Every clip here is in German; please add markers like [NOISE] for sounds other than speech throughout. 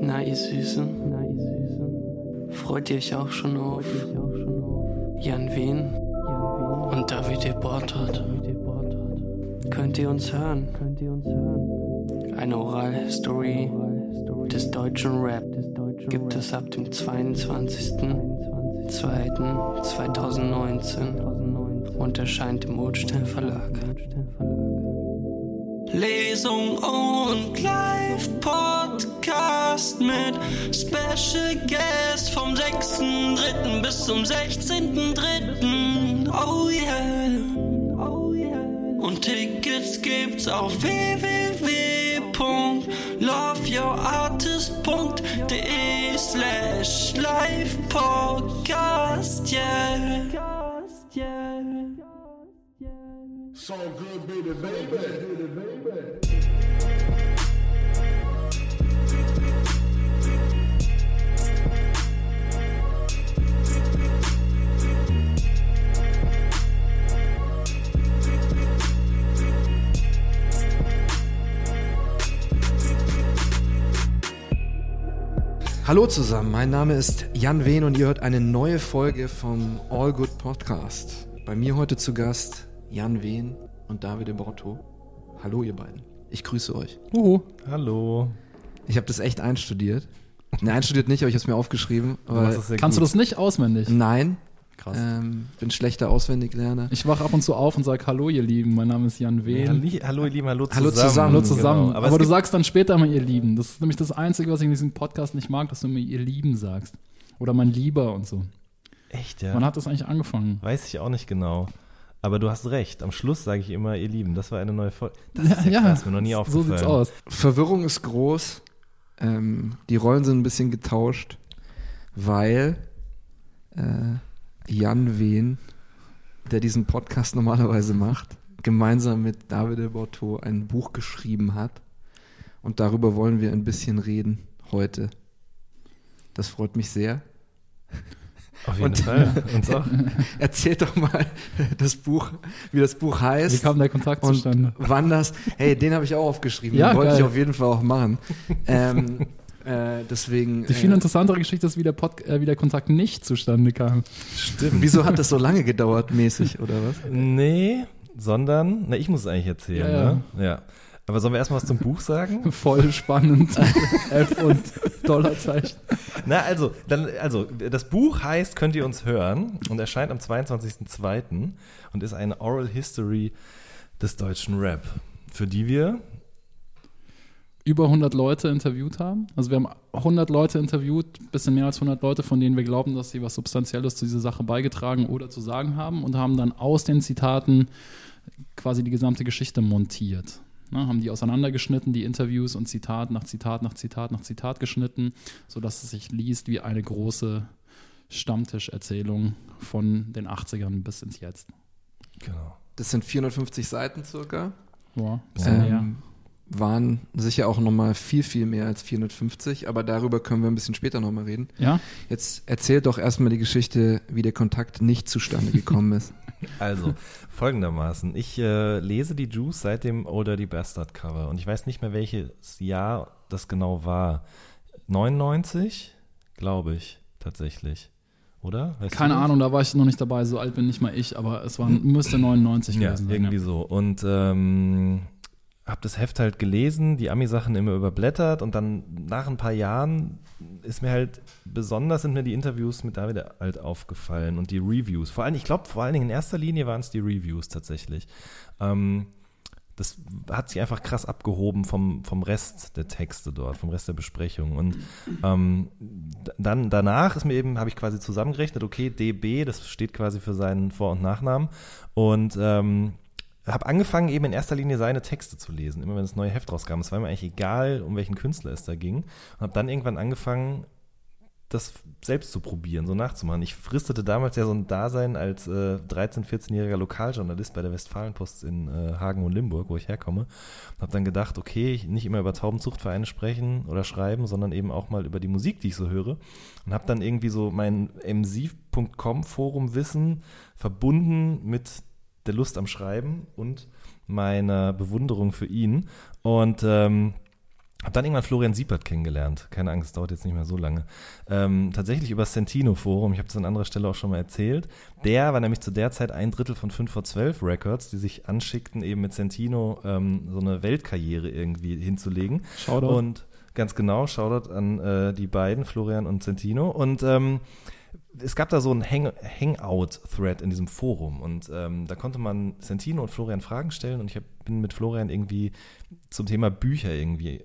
Na, ihr Süßen. Freut ihr euch auch schon auf Jan Wehn und David Bortot? Könnt ihr uns hören? Eine Oral-History des deutschen Rap gibt es ab dem 22.02.2019 und erscheint im Ulstein Verlag. Lesung und Live-Podcast mit Special Guest vom 6.3. bis zum 16.3. Oh yeah. Und Tickets gibt's auf www.loveyourartist.de slash live podcast, yeah. So good, baby, baby. Hallo zusammen, mein Name ist Jan Wehn und ihr hört eine neue Folge vom All Good Podcast. Bei mir heute zu Gast Jan Wehn und David Borto. Hallo ihr beiden. Ich grüße euch. Uhu. Hallo. Ich habe das echt einstudiert. Ne, einstudiert nicht, aber ich habe es mir sehr Kannst du gut. das nicht auswendig? nein, Krass. ähm, bin schlechter Auswendiglerner. Ich wach ab und zu auf und sag Hallo ihr Lieben, mein Name ist Jan Wehn. Halli- hallo ihr Lieben, hallo zusammen. Hallo zusammen. Hallo zusammen. Genau. Aber, es du sagst dann später immer ihr Lieben. Das ist nämlich das Einzige, was ich in diesem Podcast nicht mag, dass du immer ihr Lieben sagst. Oder mein Lieber und so. Echt, ja. Wann hat das eigentlich angefangen? Weiß ich auch nicht genau. Aber du hast recht. Am Schluss sage ich immer, ihr Lieben, das war eine neue Folge. Das ist ja, krass, mir noch nie so aufgefallen. sieht's aus. Verwirrung ist groß. Ähm, die Rollen sind ein bisschen getauscht, weil äh, Jan Wehn, der diesen Podcast normalerweise macht, gemeinsam mit David Borto ein Buch geschrieben hat. Und darüber wollen wir ein bisschen reden heute. Das freut mich sehr. Auf jeden Und- Fall. Uns auch. [LAUGHS] Erzählt doch mal das Buch, wie das Buch Wie heißt. kam der Kontakt Und zustande? wann das, hey, den habe ich auch aufgeschrieben, Ja, den wollte geil. ich auf jeden Fall auch machen. Ähm, äh, deswegen. Die viel äh, interessantere Geschichte ist, wie der, Pod äh, wie der Kontakt nicht zustande kam. Stimmt. wieso hat das so lange gedauert, mäßig, oder was? Nee, sondern, na, ich muss es eigentlich erzählen, Ja, ja. ne? Ja. Aber sollen wir erstmal was zum Buch sagen? [LAUGHS] Voll spannend. [LAUGHS] F und Dollarzeichen. Na, also, dann, also, das Buch heißt, könnt ihr uns hören und erscheint am 22.02. und ist eine Oral History des deutschen Rap, für die wir über 100 Leute interviewt haben. Also wir haben 100 Leute interviewt, bisschen mehr als 100 Leute, von denen wir glauben, dass sie was Substanzielles zu dieser Sache beigetragen oder zu sagen haben und haben dann aus den Zitaten quasi die gesamte Geschichte montiert. Ne, haben die auseinandergeschnitten, die Interviews und Zitat nach Zitat nach Zitat nach Zitat geschnitten, sodass es sich liest wie eine große Stammtischerzählung von den 80ern bis ins Jetzt. Genau. Das sind 450 Seiten circa. Ja, bisschen mehr. Waren sicher auch nochmal viel, viel mehr als 450, aber darüber können wir ein bisschen später nochmal reden. Ja? Jetzt erzählt doch erstmal die Geschichte, wie der Kontakt nicht zustande gekommen ist. [LAUGHS] Also, folgendermaßen. Ich äh, lese die Juice seit dem Old Dirty Bastard Cover und ich weiß nicht mehr, welches Jahr das genau war. 99? Glaube ich, tatsächlich. Oder? Weißt Keine? Ahnung, da war ich noch nicht dabei, so alt bin nicht mal ich, aber es war, müsste 99 Ja, gewesen sein. irgendwie so. Und ähm, habe das Heft halt gelesen, die Ami-Sachen immer überblättert und dann nach ein paar Jahren ist mir halt besonders sind mir die Interviews mit David halt aufgefallen und die Reviews. Vor allem, ich glaube, vor allen Dingen in erster Linie waren es die Reviews tatsächlich. Ähm, das hat sich einfach krass abgehoben vom, vom Rest der Texte dort, vom Rest der Besprechung. Und ähm, dann danach ist mir eben, habe ich quasi zusammengerechnet, okay, DB, das steht quasi für seinen Vor- und Nachnamen. Und ähm, habe angefangen, eben in erster Linie seine Texte zu lesen, immer wenn das neue Heft rauskam. Es war mir eigentlich egal, um welchen Künstler es da ging. Und habe dann irgendwann angefangen, das selbst zu probieren, so nachzumachen. Ich fristete damals ja so ein Dasein als äh, 13-, 14-jähriger Lokaljournalist bei der Westfalenpost in äh, Hagen und Limburg, wo ich herkomme. Und habe dann gedacht, okay, ich nicht immer über Taubenzuchtvereine sprechen oder schreiben, sondern eben auch mal über die Musik, die ich so höre. Und habe dann irgendwie so mein msiv.com Forumwissen verbunden mit der Lust am Schreiben und meiner Bewunderung für ihn. Und ähm, Hab dann irgendwann Florian Siepert kennengelernt. Keine Angst, es dauert jetzt nicht mehr so lange. Ähm, tatsächlich über das Sentino-Forum, ich habe das an anderer Stelle auch schon mal erzählt. Der war nämlich zu der Zeit ein Drittel von 5 vor 12 Records, die sich anschickten, eben mit Sentino ähm, so eine Weltkarriere irgendwie hinzulegen. Shoutout. Und ganz genau, Shoutout an äh, die beiden, Florian und Sentino. Und ähm, es gab da so einen Hang Hangout-Thread in diesem Forum und ähm, da konnte man Sentino und Florian Fragen stellen und ich hab, bin mit Florian irgendwie zum Thema Bücher irgendwie äh,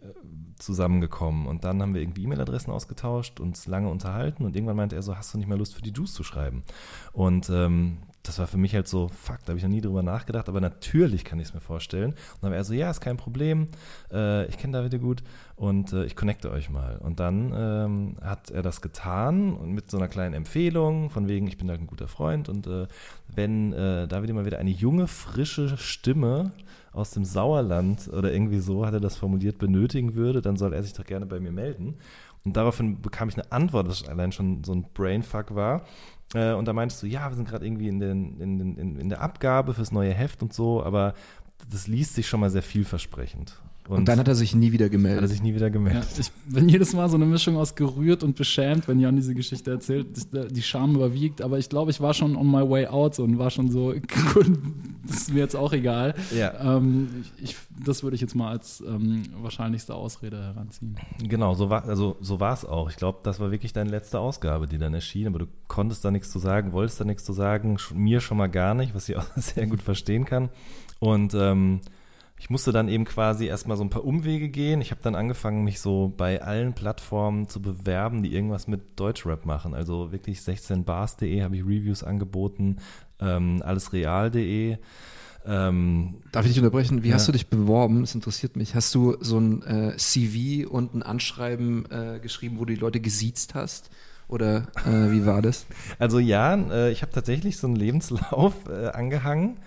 zusammengekommen und dann haben wir irgendwie E-Mail-Adressen ausgetauscht, uns lange unterhalten und irgendwann meinte er so, hast du nicht mal Lust für die Juice zu schreiben? Und ähm, das war für mich halt so, fuck, da habe ich noch nie drüber nachgedacht, aber natürlich kann ich es mir vorstellen. Und dann war er so, ja, ist kein Problem, äh, ich kenne David gut und äh, ich connecte euch mal. Und dann ähm, hat er das getan und mit so einer kleinen Empfehlung, von wegen, ich bin halt ein guter Freund und äh, wenn äh, David immer wieder eine junge, frische Stimme aus dem Sauerland oder irgendwie so, hat er das formuliert, benötigen würde, dann soll er sich doch gerne bei mir melden. Und daraufhin bekam ich eine Antwort, das allein schon so ein Brainfuck war. Äh, und da meintest du, ja, wir sind gerade irgendwie in, den, in, in, in der Abgabe fürs neue Heft und so, aber das liest sich schon mal sehr vielversprechend. Und, dann hat er sich nie wieder hat er gemeldet. sich nie wieder Ja, gemeldet. ich bin jedes Mal so eine Mischung aus gerührt und beschämt, wenn Jan diese Geschichte erzählt. Die Scham überwiegt, aber ich glaube, ich war schon on my way out und war schon so, [LAUGHS] gut, das ist mir jetzt auch egal. Ja. Ähm, ich, das würde ich jetzt mal als ähm, wahrscheinlichste Ausrede heranziehen. Genau, so war also so war es auch. Ich glaube, das war wirklich deine letzte Ausgabe, die dann erschien, aber du konntest da nichts zu sagen, wolltest da nichts zu sagen, mir schon mal gar nicht, was ich auch [LAUGHS] sehr gut verstehen kann. Und ähm, ich musste dann eben quasi erstmal so ein paar Umwege gehen. Ich habe dann angefangen, mich so bei allen Plattformen zu bewerben, die irgendwas mit Deutschrap machen. Also wirklich 16bars.de habe ich Reviews angeboten, ähm, allesreal.de. Ähm, Darf ich dich unterbrechen? Wie Ja. hast du dich beworben? Das interessiert mich. Hast du so ein äh, CV und ein Anschreiben äh, geschrieben, wo du die Leute gesiezt hast? Oder äh, wie war das? [LAUGHS] Also ja, äh, ich habe tatsächlich so einen Lebenslauf äh, angehangen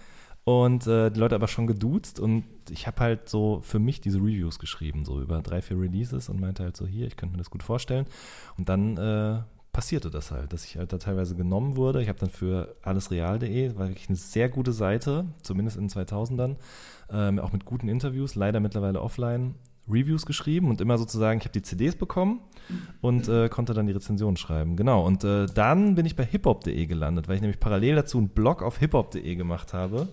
und äh, die Leute aber schon geduzt und ich habe halt so für mich diese Reviews geschrieben, so über drei, vier Releases und meinte halt so, hier, ich könnte mir das gut vorstellen. Und dann äh, passierte das halt, dass ich halt da teilweise genommen wurde. Ich habe dann für allesreal.de, war wirklich eine sehr gute Seite, zumindest in den 2000ern, ähm, auch mit guten Interviews, leider mittlerweile offline, Reviews geschrieben und immer sozusagen, ich habe die CDs bekommen und äh, konnte dann die Rezension schreiben. Genau. Und äh, dann bin ich bei hiphop.de gelandet, weil ich nämlich parallel dazu einen Blog auf hiphop.de gemacht habe.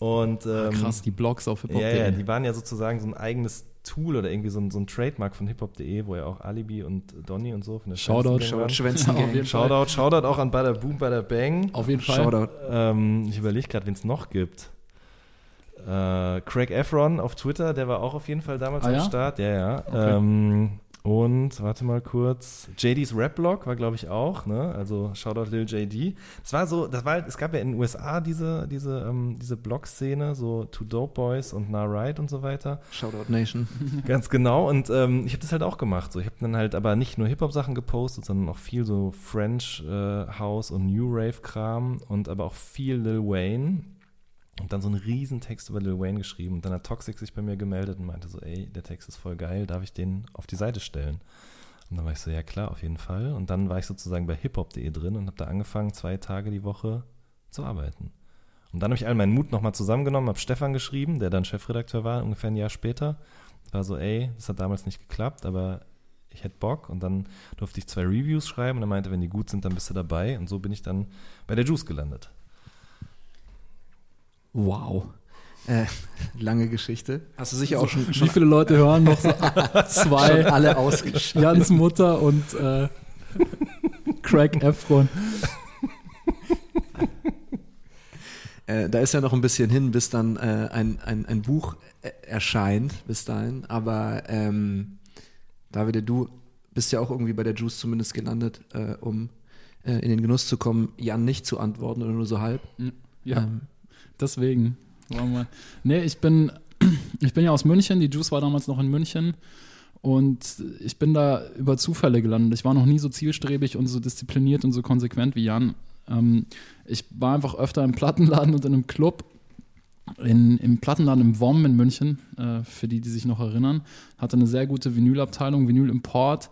Und ähm, Krass, die Blogs auf Hip-Hop. ja, ja, die waren ja sozusagen so ein eigenes Tool oder irgendwie so ein, so ein Trademark von hiphop.de, wo ja auch Alibi und Donny und so von der Shoutout. Schwänzen [LAUGHS] Auf jeden Fall. Shoutout, Shoutout auch an Bada Boom, Bada Bang. Auf jeden Fall. Shoutout. Ähm, ich überlege gerade, wen es noch gibt. Äh, Craig Efron auf Twitter, der war auch auf jeden Fall damals Ah, am ja? Start. Ja, ja. Okay. Ähm, und warte mal kurz. JD's Rap-Blog war, glaube ich, auch, ne? Also Shoutout Lil JD. Das war so, das war halt, es gab ja in den USA diese, diese, ähm, diese Blog-Szene, so Two Dope Boys und Nah Right und so weiter. Shoutout Nation. [LAUGHS] Ganz genau. Und ähm, ich habe das halt auch gemacht. So, ich habe dann halt aber nicht nur Hip-Hop-Sachen gepostet, sondern auch viel so French äh, House und New Rave-Kram und aber auch viel Lil Wayne. Und dann so einen riesen Text über Lil Wayne geschrieben. Und dann hat Toxic sich bei mir gemeldet und meinte so, ey, der Text ist voll geil, darf ich den auf die Seite stellen? Und dann war ich so, ja klar, auf jeden Fall. Und dann war ich sozusagen bei hiphop.de drin und habe da angefangen, zwei Tage die Woche zu arbeiten. Und dann habe ich all meinen Mut nochmal zusammengenommen, habe Stefan geschrieben, der dann Chefredakteur war, ungefähr ein Jahr später. War so, ey, das hat damals nicht geklappt, aber ich hätte Bock. Und dann durfte ich zwei Reviews schreiben und er meinte, wenn die gut sind, dann bist du dabei. Und so bin ich dann bei der Juice gelandet. Wow. Äh, lange Geschichte. Hast du sicher auch schon, schon Wie viele Leute hören noch so [LAUGHS] zwei? alle ausgeschaltet? Jans Mutter und äh, Craig Efron. Äh, da ist ja noch ein bisschen hin, bis dann äh, ein, ein, ein Buch äh, erscheint, bis dahin. Aber ähm, David, du bist ja auch irgendwie bei der Juice zumindest gelandet, äh, um äh, in den Genuss zu kommen, Jan nicht zu antworten oder nur so halb. Ja, Ähm, deswegen. Nee, ich bin, [CLEARS THROAT] ich bin ja aus München. Die Juice war damals noch in München. Und ich bin da über Zufälle gelandet. Ich war noch nie so zielstrebig und so diszipliniert und so konsequent wie Jan. Ähm, ich war einfach öfter im Plattenladen und in einem Club. In, Im Plattenladen im WOM in München, äh, für die, die sich noch erinnern, hatte eine sehr gute Vinylabteilung, Vinyl Import.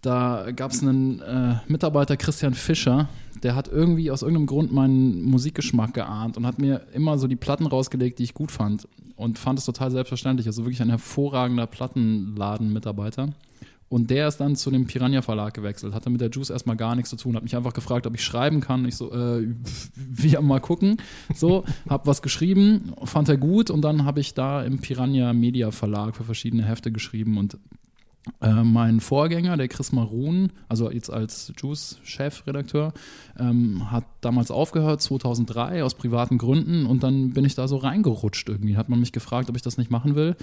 Da gab es einen äh, Mitarbeiter, Christian Fischer, der hat irgendwie aus irgendeinem Grund meinen Musikgeschmack geahnt und hat mir immer so die Platten rausgelegt, die ich gut fand. Und fand es total selbstverständlich. Also wirklich ein hervorragender Plattenladen-Mitarbeiter. Und der ist dann zu dem Piranha Verlag gewechselt, hatte mit der Juice erstmal gar nichts zu tun, hat mich einfach gefragt, ob ich schreiben kann. Ich so, äh, [LAUGHS] wir mal gucken. So, hab was geschrieben, fand er gut und dann habe ich da im Piranha Media Verlag für verschiedene Hefte geschrieben und äh, mein Vorgänger, der Chris Marun, also jetzt als Juice-Chefredakteur, ähm, hat damals aufgehört, 2003, aus privaten Gründen. Und dann bin ich da so reingerutscht irgendwie. Hat man mich gefragt, ob ich das nicht machen will.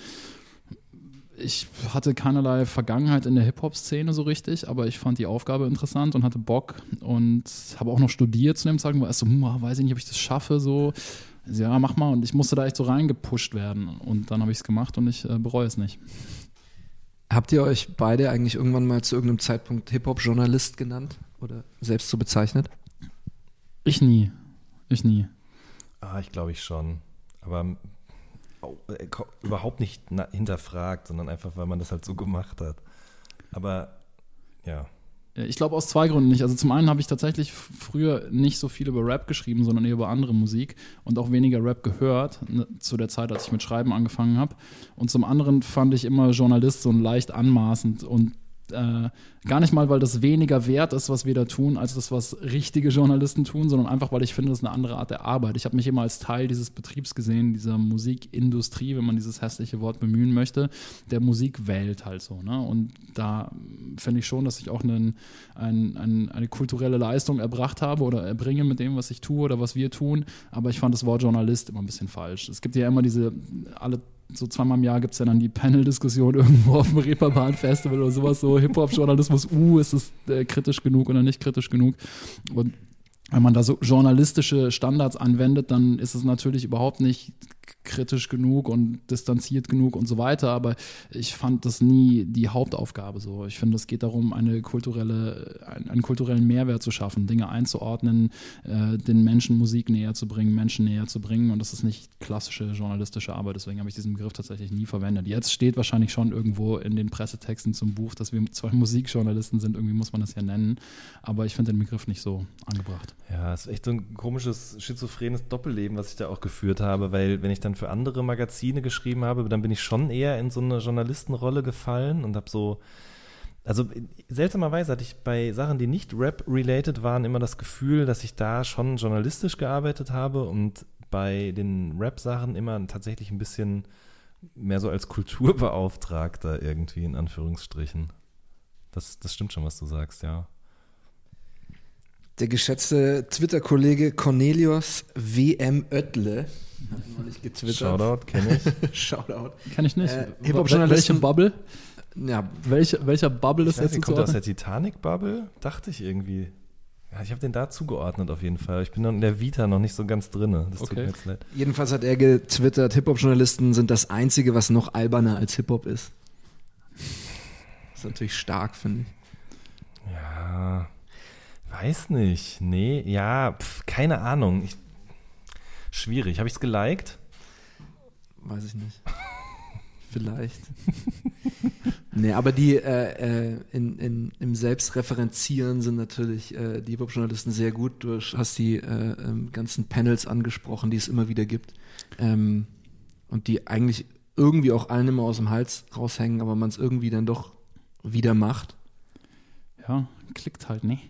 Ich hatte keinerlei Vergangenheit in der Hip-Hop-Szene so richtig, aber ich fand die Aufgabe interessant und hatte Bock und habe auch noch studiert zu dem Zeitpunkt. War erst so, hm, weiß ich nicht, ob ich das schaffe, so. Ja, mach mal. Und ich musste da echt so reingepusht werden. Und dann habe ich es gemacht und ich äh, bereue es nicht. Habt ihr euch beide eigentlich irgendwann mal zu irgendeinem Zeitpunkt Hip-Hop-Journalist genannt oder selbst so bezeichnet? Ich nie. Ich nie. Ah, ich glaube ich schon. Aber oh, äh, überhaupt nicht hinterfragt, sondern einfach, weil man das halt so gemacht hat. Aber ja. Ich glaube aus zwei Gründen nicht. Also zum einen habe ich tatsächlich früher nicht so viel über Rap geschrieben, sondern eher über andere Musik und auch weniger Rap gehört ne, zu der Zeit, als ich mit Schreiben angefangen habe. Und zum anderen fand ich immer Journalist so leicht anmaßend und äh, gar nicht mal, weil das weniger wert ist, was wir da tun, als das, was richtige Journalisten tun, sondern einfach, weil ich finde, das ist eine andere Art der Arbeit. Ich habe mich immer als Teil dieses Betriebs gesehen, dieser Musikindustrie, wenn man dieses hässliche Wort bemühen möchte, der Musikwelt halt so. Ne? Und da finde ich schon, dass ich auch einen, ein, ein, eine kulturelle Leistung erbracht habe oder erbringe mit dem, was ich tue oder was wir tun. Aber ich fand das Wort Journalist immer ein bisschen falsch. Es gibt ja immer diese, alle so zweimal im Jahr gibt es ja dann die Panel-Diskussion [LAUGHS] irgendwo auf dem Reeperbahn-Festival oder sowas, so Hip-Hop-Journalismus, uh, ist es äh, kritisch genug oder nicht kritisch genug? Und wenn man da so journalistische Standards anwendet, dann ist es natürlich überhaupt nicht kritisch genug und distanziert genug und so weiter, aber ich fand das nie die Hauptaufgabe so. Ich finde, es geht darum, eine kulturelle, einen, kulturellen Mehrwert zu schaffen, Dinge einzuordnen, äh, den Menschen Musik näher zu bringen, Menschen näher zu bringen und das ist nicht klassische journalistische Arbeit, deswegen habe ich diesen Begriff tatsächlich nie verwendet. Jetzt steht wahrscheinlich schon irgendwo in den Pressetexten zum Buch, dass wir zwei Musikjournalisten sind, irgendwie muss man das ja nennen, aber ich finde den Begriff nicht so angebracht. Ja, es ist echt so ein komisches, schizophrenes Doppelleben, was ich da auch geführt habe, weil wenn ich dann für andere Magazine geschrieben habe, dann bin ich schon eher in so eine Journalistenrolle gefallen und habe so, also seltsamerweise hatte ich bei Sachen, die nicht Rap-related waren, immer das Gefühl, dass ich da schon journalistisch gearbeitet habe und bei den Rap-Sachen immer tatsächlich ein bisschen mehr so als Kulturbeauftragter irgendwie, in Anführungsstrichen. Das, das stimmt schon, was du sagst, ja. Der geschätzte Twitter-Kollege Cornelius WM Oettle hat neulich getwittert. Shoutout, kenne ich. [LAUGHS] Shoutout. Kann ich nicht. Äh, Hip-Hop-Journalisten- Welche Bubble? Ja, Welche, welcher Bubble ist jetzt nicht, kommt der aus der Titanic-Bubble? Dachte ich irgendwie. Ja, ich habe den da zugeordnet auf jeden Fall. Ich bin noch in der Vita noch nicht so ganz drin. Das tut Okay. mir jetzt leid. jedenfalls hat er getwittert, Hip-Hop-Journalisten sind das Einzige, was noch alberner als Hip-Hop ist. Das ist natürlich stark, finde ich. Ja, weiß nicht. Nee, ja, pf, keine Ahnung. Ich, schwierig. Habe ich es geliked? Weiß ich nicht. [LAUGHS] Vielleicht. [LAUGHS] nee, aber die äh, äh, in, in, im Selbstreferenzieren sind natürlich äh, die Hip-Hop-Journalisten sehr gut. Du hast die äh, ähm, ganzen Panels angesprochen, die es immer wieder gibt. Ähm, und die eigentlich irgendwie auch allen immer aus dem Hals raushängen, aber man es irgendwie dann doch wieder macht. Ja, klickt halt nicht.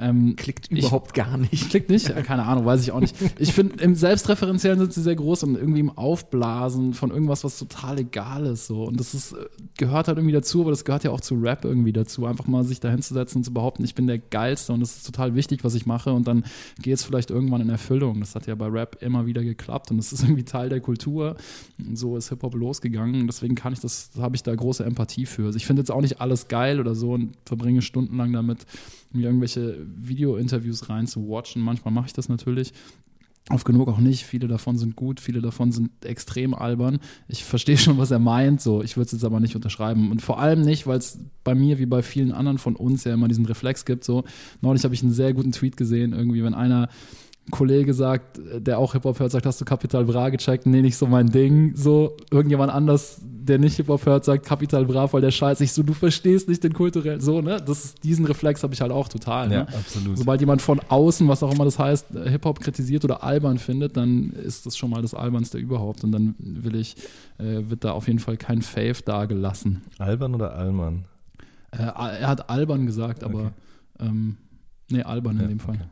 Ähm, Klickt Ich- überhaupt gar nicht. Klickt nicht? Keine Ahnung, weiß ich auch nicht. Ich finde, im Selbstreferenziellen sind sie sehr groß und irgendwie im Aufblasen von irgendwas, was total egal ist. So. Und das ist, äh, gehört halt irgendwie dazu, aber das gehört ja auch zu Rap irgendwie dazu. Einfach mal sich da hinzusetzen und zu behaupten, ich bin der Geilste und es ist total wichtig, was ich mache. Und dann geht es vielleicht irgendwann in Erfüllung. Das hat ja bei Rap immer wieder geklappt und es ist irgendwie Teil der Kultur. Und so ist Hip-Hop losgegangen. Deswegen kann ich das, habe ich da große Empathie für. Also ich finde jetzt auch nicht alles geil oder so und verbringe stundenlang damit, mir irgendwelche Video-Interviews rein zu watchen. Manchmal mache ich das natürlich. Oft genug auch nicht. Viele davon sind gut, viele davon sind extrem albern. Ich verstehe schon, was er meint, so. Ich würde es jetzt aber nicht unterschreiben. Und vor allem nicht, weil es bei mir wie bei vielen anderen von uns ja immer diesen Reflex gibt. So, neulich habe ich einen sehr guten Tweet gesehen, irgendwie, wenn einer ein Kollege sagt, der auch Hip-Hop hört, sagt, hast du Capital Bra gecheckt? Nee, nicht so mein Ding. So, irgendjemand anders, der nicht Hip-Hop hört, sagt Capital Bra, voll der Scheiß. Ich so, du verstehst nicht den kulturellen, so, ne? Das diesen Reflex habe ich halt auch total, Ja, ne? absolut. Sobald jemand von außen, was auch immer das heißt, Hip-Hop kritisiert oder albern findet, dann ist das schon mal das Albernste überhaupt. Und dann will ich, äh, wird da auf jeden Fall kein Fave dagelassen. Alban oder Allmann? Äh, er hat albern gesagt, aber Okay. ähm, nee, albern in Ja, dem Fall. okay.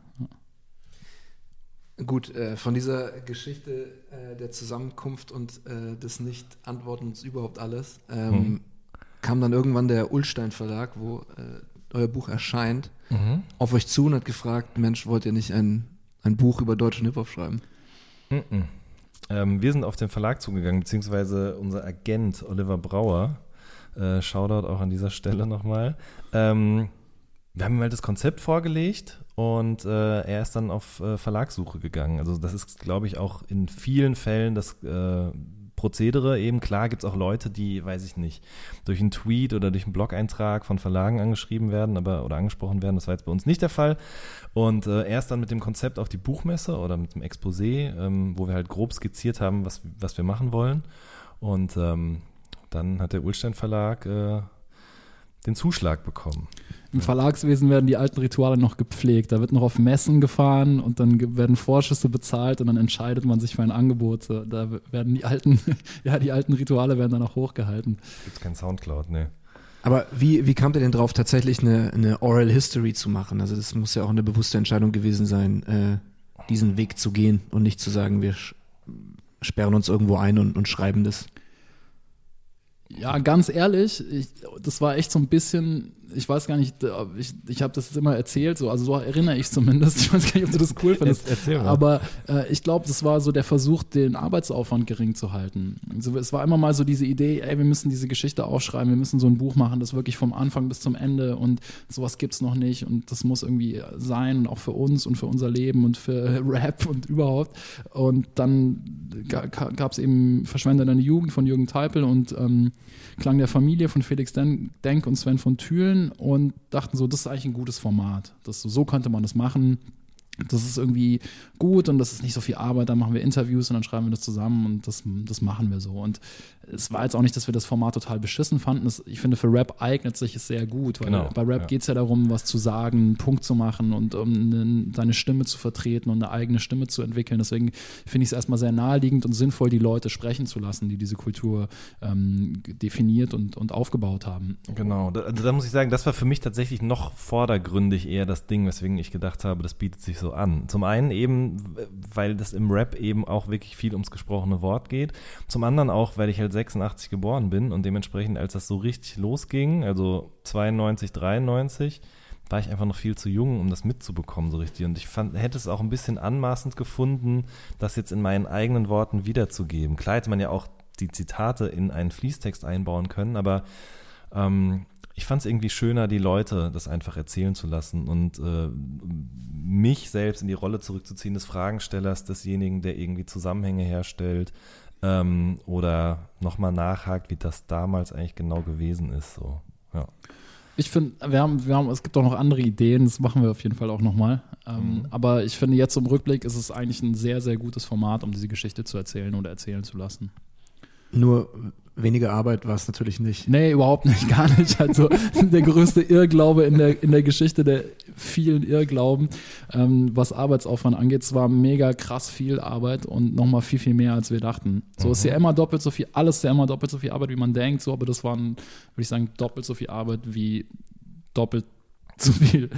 Gut, äh, von dieser Geschichte äh, der Zusammenkunft und äh, des Nicht-Antwortens überhaupt alles ähm, Mhm. kam dann irgendwann der Ulstein Verlag, wo äh, euer Buch erscheint, Mhm. auf euch zu und hat gefragt, Mensch, wollt ihr nicht ein, ein Buch über deutschen Hip-Hop schreiben? Mhm. Ähm, wir sind auf den Verlag zugegangen, beziehungsweise unser Agent Oliver Brauer. Äh, Shoutout auch an dieser Stelle nochmal. Ähm, wir haben ihm halt das Konzept vorgelegt und äh, er ist dann auf äh, Verlagssuche gegangen. Also das ist, glaube ich, auch in vielen Fällen das äh, Prozedere eben. Klar gibt es auch Leute, die, weiß ich nicht, durch einen Tweet oder durch einen Blog-Eintrag von Verlagen angeschrieben werden, aber oder angesprochen werden. Das war jetzt bei uns nicht der Fall. Und äh, er ist dann mit dem Konzept auf die Buchmesse oder mit dem Exposé, ähm, wo wir halt grob skizziert haben, was, was wir machen wollen. Und ähm, dann hat der Ulstein Verlag äh, den Zuschlag bekommen. Im Verlagswesen werden die alten Rituale noch gepflegt. Da wird noch auf Messen gefahren und dann werden Vorschüsse bezahlt und dann entscheidet man sich für ein Angebot. Da werden die alten, [LAUGHS] ja, die alten Rituale werden dann auch hochgehalten. Gibt kein Soundcloud, ne. Aber wie, wie kamt ihr denn drauf, tatsächlich eine, eine Oral History zu machen? Also das muss ja auch eine bewusste Entscheidung gewesen sein, äh, diesen Weg zu gehen und nicht zu sagen, wir sperren uns irgendwo ein und, und schreiben das. Ja, ganz ehrlich, ich, das war echt so ein bisschen, ich weiß gar nicht, äh, ich, ich habe das jetzt immer erzählt, so, also so erinnere ich zumindest. [LAUGHS] Ich weiß gar nicht, ob du das cool findest. Erzähl mal. Aber äh, ich glaube, das war so der Versuch, den Arbeitsaufwand gering zu halten. Also, es war immer mal so diese Idee, ey, wir müssen diese Geschichte aufschreiben, wir müssen so ein Buch machen, das wirklich vom Anfang bis zum Ende und sowas gibt's noch nicht und das muss irgendwie sein und auch für uns und für unser Leben und für [LAUGHS] Rap und überhaupt. Und dann ga- gab's eben Verschwender deine Jugend von Jürgen Teipel und ähm, Klang der Familie von Felix Den- Denk und Sven von Thülen und dachten so, das ist eigentlich ein gutes Format. Das, so könnte man das machen das ist irgendwie gut und das ist nicht so viel Arbeit, dann machen wir Interviews und dann schreiben wir das zusammen und das, das machen wir so. Und es war jetzt auch nicht, dass wir das Format total beschissen fanden. Das, ich finde, für Rap eignet sich es sehr gut, weil Genau, bei Rap ja. geht es ja darum, was zu sagen, einen Punkt zu machen und um eine, seine Stimme zu vertreten und eine eigene Stimme zu entwickeln. Deswegen finde ich es erstmal sehr naheliegend und sinnvoll, die Leute sprechen zu lassen, die diese Kultur ähm, definiert und, und aufgebaut haben. Genau, da, also da muss ich sagen, das war für mich tatsächlich noch vordergründig eher das Ding, weswegen ich gedacht habe, das bietet sich so an. Zum einen eben, weil das im Rap eben auch wirklich viel ums gesprochene Wort geht. Zum anderen auch, weil ich halt 86 geboren bin und dementsprechend, als das so richtig losging, also 92, 93, war ich einfach noch viel zu jung, um das mitzubekommen so richtig. Und ich fand, hätte es auch ein bisschen anmaßend gefunden, das jetzt in meinen eigenen Worten wiederzugeben. Klar hätte man ja auch die Zitate in einen Fließtext einbauen können, aber ähm, ich fand es irgendwie schöner, die Leute das einfach erzählen zu lassen und äh, mich selbst in die Rolle zurückzuziehen des Fragenstellers, desjenigen, der irgendwie Zusammenhänge herstellt ähm, oder nochmal nachhakt, wie das damals eigentlich genau gewesen ist. So. Ja. Ich finde, wir haben, wir haben, es gibt auch noch andere Ideen, das machen wir auf jeden Fall auch nochmal. Ähm, Mhm. Aber ich finde, jetzt im Rückblick ist es eigentlich ein sehr, sehr gutes Format, um diese Geschichte zu erzählen oder erzählen zu lassen. Nur weniger Arbeit war es natürlich nicht. Nee, überhaupt nicht, [LAUGHS] gar nicht. Also der größte Irrglaube in der, in der Geschichte der vielen Irrglauben, ähm, was Arbeitsaufwand angeht. Es war mega krass viel Arbeit und nochmal viel, viel mehr, als wir dachten. So ist ja immer doppelt so viel, alles ist ja immer doppelt so viel Arbeit, wie man denkt. So, aber das waren, würde ich sagen, doppelt so viel Arbeit wie doppelt so viel,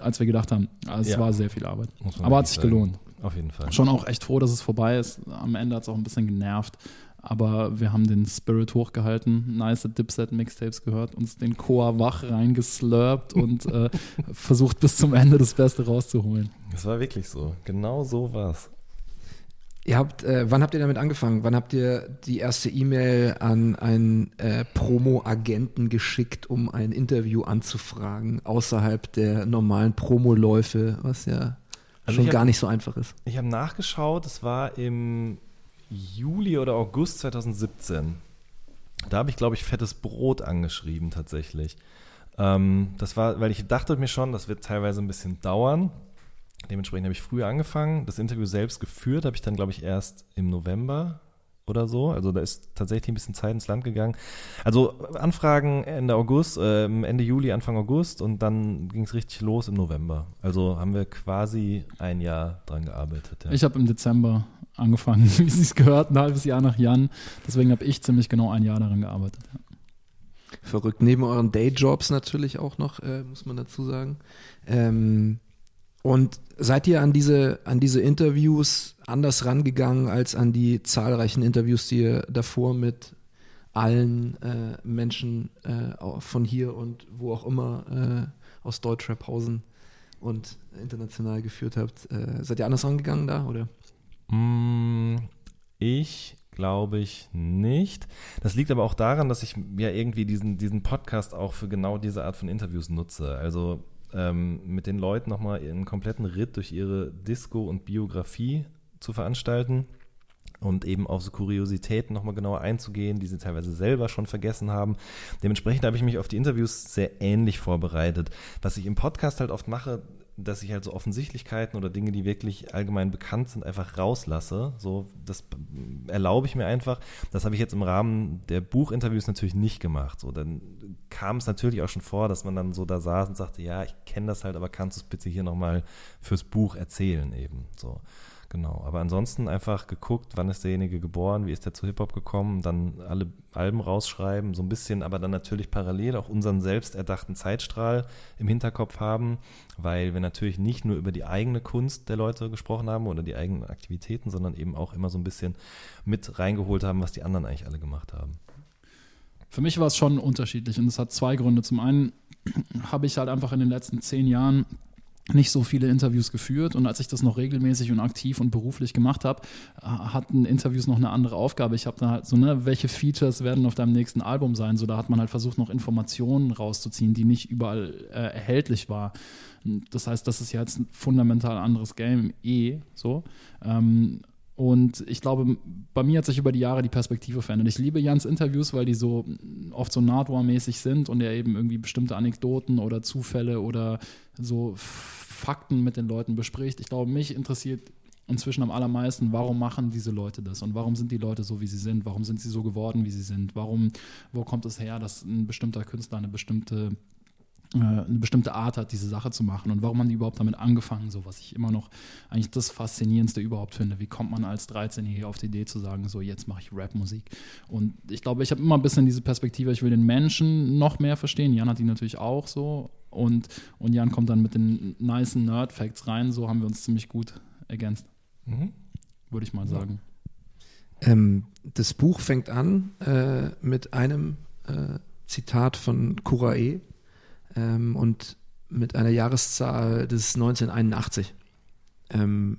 als wir gedacht haben. Also es Ja. war sehr viel Arbeit. Aber hat sich sagen. gelohnt. Auf jeden Fall. Schon auch echt froh, dass es vorbei ist. Am Ende hat es auch ein bisschen genervt. Aber wir haben den Spirit hochgehalten, nice Dipset-Mixtapes gehört, uns den Chor wach reingeslurpt und äh, [LAUGHS] versucht bis zum Ende das Beste rauszuholen. Das war wirklich so. Genau so war es. Ihr habt, äh, wann habt ihr damit angefangen? Wann habt ihr die erste E-Mail an einen äh, Promo-Agenten geschickt, um ein Interview anzufragen, außerhalb der normalen Promoläufe, was ja Also schon hab- gar nicht so einfach ist? Ich habe nachgeschaut, es war im Juli oder August 2017. Da habe ich, glaube ich, fettes Brot angeschrieben tatsächlich. Ähm, das war, weil ich dachte mir schon, das wird teilweise ein bisschen dauern. Dementsprechend habe ich früher angefangen. Das Interview selbst geführt habe ich dann, glaube ich, erst im November oder so. Also da ist tatsächlich ein bisschen Zeit ins Land gegangen. Also Anfragen Ende August, äh, Ende Juli, Anfang August und dann ging es richtig los im November. Also haben wir quasi ein Jahr dran gearbeitet. Ja. Ich habe im Dezember angefangen, [LAUGHS] wie es gehört, ein halbes Jahr nach Jan. Deswegen habe ich ziemlich genau ein Jahr daran gearbeitet. Ja. Verrückt. Neben euren Dayjobs natürlich auch noch, äh, muss man dazu sagen. Ähm, und seid ihr an diese, an diese Interviews anders rangegangen als an die zahlreichen Interviews, die ihr davor mit allen äh, Menschen äh, von hier und wo auch immer äh, aus Deutschraphausen und international geführt habt? Äh, seid ihr anders rangegangen da, oder? Mm, Ich glaube ich nicht. Das liegt aber auch daran, dass ich ja irgendwie diesen, diesen Podcast auch für genau diese Art von Interviews nutze. Also ähm, mit den Leuten nochmal einen kompletten Ritt durch ihre Disco und Biografie zu veranstalten und eben auf so Kuriositäten nochmal genauer einzugehen, die sie teilweise selber schon vergessen haben. Dementsprechend habe ich mich auf die Interviews sehr ähnlich vorbereitet. Was ich im Podcast halt oft mache, dass ich halt so Offensichtlichkeiten oder Dinge, die wirklich allgemein bekannt sind, einfach rauslasse. So, das erlaube ich mir einfach. Das habe ich jetzt im Rahmen der Buchinterviews natürlich nicht gemacht. So, dann kam es natürlich auch schon vor, dass man dann so da saß und sagte, ja, ich kenne das halt, aber kannst du es bitte hier nochmal fürs Buch erzählen eben. So. Genau, aber ansonsten einfach geguckt, wann ist derjenige geboren, wie ist der zu Hip-Hop gekommen, dann alle Alben rausschreiben, so ein bisschen, aber dann natürlich parallel auch unseren selbst erdachten Zeitstrahl im Hinterkopf haben, weil wir natürlich nicht nur über die eigene Kunst der Leute gesprochen haben oder die eigenen Aktivitäten, sondern eben auch immer so ein bisschen mit reingeholt haben, was die anderen eigentlich alle gemacht haben. Für mich war es schon unterschiedlich und es hat zwei Gründe. Zum einen habe ich halt einfach in den letzten zehn Jahren nicht so viele Interviews geführt und als ich das noch regelmäßig und aktiv und beruflich gemacht habe, hatten Interviews noch eine andere Aufgabe. Ich habe dann halt so, ne, welche Features werden auf deinem nächsten Album sein? So, da hat man halt versucht, noch Informationen rauszuziehen, die nicht überall äh, erhältlich war. Das heißt, das ist ja jetzt ein fundamental anderes Game, eh so. Ähm, und ich glaube, bei mir hat sich über die Jahre die Perspektive verändert. Ich liebe Jans Interviews, weil die so oft so Nardwar-mäßig sind und er eben irgendwie bestimmte Anekdoten oder Zufälle oder so Fakten mit den Leuten bespricht. Ich glaube, mich interessiert inzwischen am allermeisten, warum machen diese Leute das und warum sind die Leute so, wie sie sind? Warum sind sie so geworden, wie sie sind? Warum, wo kommt es her, dass ein bestimmter Künstler eine bestimmte eine bestimmte Art hat, diese Sache zu machen und warum haben die überhaupt damit angefangen, so was ich immer noch eigentlich das Faszinierendste überhaupt finde. Wie kommt man als 13-Jähriger auf die Idee zu sagen, so jetzt mache ich Rapmusik? Und ich glaube, ich habe immer ein bisschen diese Perspektive, ich will den Menschen noch mehr verstehen. Jan hat die natürlich auch so und, und Jan kommt dann mit den nice Nerd-Facts rein, so haben wir uns ziemlich gut ergänzt. Mhm. Würde ich mal sagen. Ähm, das Buch fängt an äh, mit einem äh, Zitat von Kurae, ähm, und mit einer Jahreszahl des 1981. Ähm,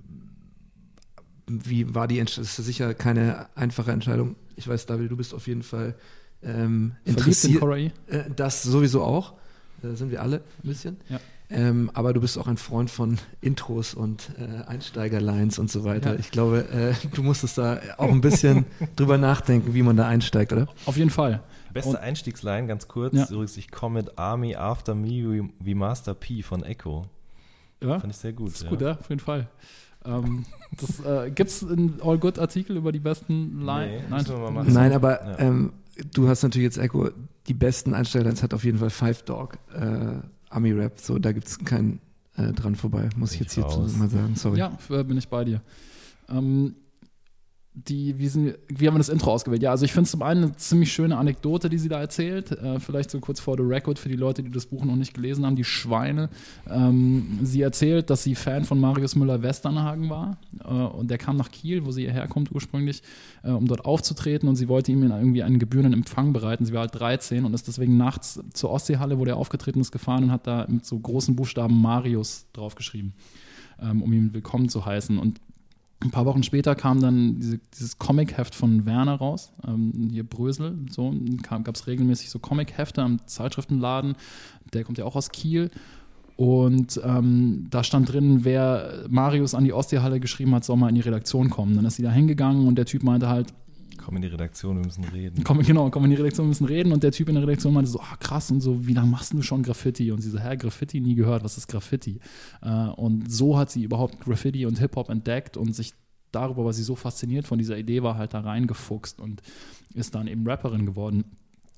wie war die Entscheidung? Das ist sicher keine einfache Entscheidung. Ich weiß, David, du bist auf jeden Fall ähm, interessiert. In äh, das sowieso auch. Da sind wir alle ein bisschen. Ja. Ähm, aber du bist auch ein Freund von Intros und äh, Einsteigerlines und so weiter. Ja. Ich glaube, äh, du musstest da auch ein bisschen [LAUGHS] drüber nachdenken, wie man da einsteigt, oder? Auf jeden Fall. Beste und, Einstiegsline, ganz kurz, ja. übrigens, ich komme mit Army After Me wie Master P von Echo. Ja. Fand ich sehr gut. ist ja. gut, ja, auf jeden Fall. Ähm, äh, Gibt es einen All Good Artikel über die besten Line? Nee, Nein, Nein, aber ja. ähm, du hast natürlich jetzt Echo, die besten Einstelllines hat auf jeden Fall Five Dog, äh, Army Rap, so da gibt es keinen äh, dran vorbei, muss ich, ich jetzt hier mal sagen, sorry. Ja, bin ich bei dir. Ähm, die, wie, sind, wie haben wir das Intro ausgewählt? Ja, also ich finde es zum einen eine ziemlich schöne Anekdote, die sie da erzählt. Äh, vielleicht so kurz vor the record für die Leute, die das Buch noch nicht gelesen haben, die Schweine. Ähm, sie erzählt, dass sie Fan von Marius Müller-Westernhagen war äh, und der kam nach Kiel, wo sie herkommt ursprünglich, äh, um dort aufzutreten und sie wollte ihm irgendwie einen gebührenden Empfang bereiten. Sie war halt 13 und ist deswegen nachts zur Ostseehalle, wo der aufgetreten ist, gefahren und hat da mit so großen Buchstaben Marius draufgeschrieben, ähm, um ihn willkommen zu heißen. Und ein paar Wochen später kam dann diese, dieses Comic-Heft von Werner raus, ähm, hier Brösel. So gab es regelmäßig so Comic-Hefte am Zeitschriftenladen. Der kommt ja auch aus Kiel. Und ähm, da stand drin, wer Marius an die Ostseehalle geschrieben hat, soll mal in die Redaktion kommen. Dann ist sie da hingegangen und der Typ meinte halt, Komm in die Redaktion, wir müssen reden. Komm, genau, komm in die Redaktion, wir müssen reden. Und der Typ in der Redaktion meinte so, ah, krass und so, wie lange machst du schon Graffiti? Und sie so, hä, Graffiti nie gehört, was ist Graffiti? Äh, und so hat sie überhaupt Graffiti und Hip-Hop entdeckt und sich darüber war sie so fasziniert von dieser Idee, war halt da reingefuchst und ist dann eben Rapperin geworden.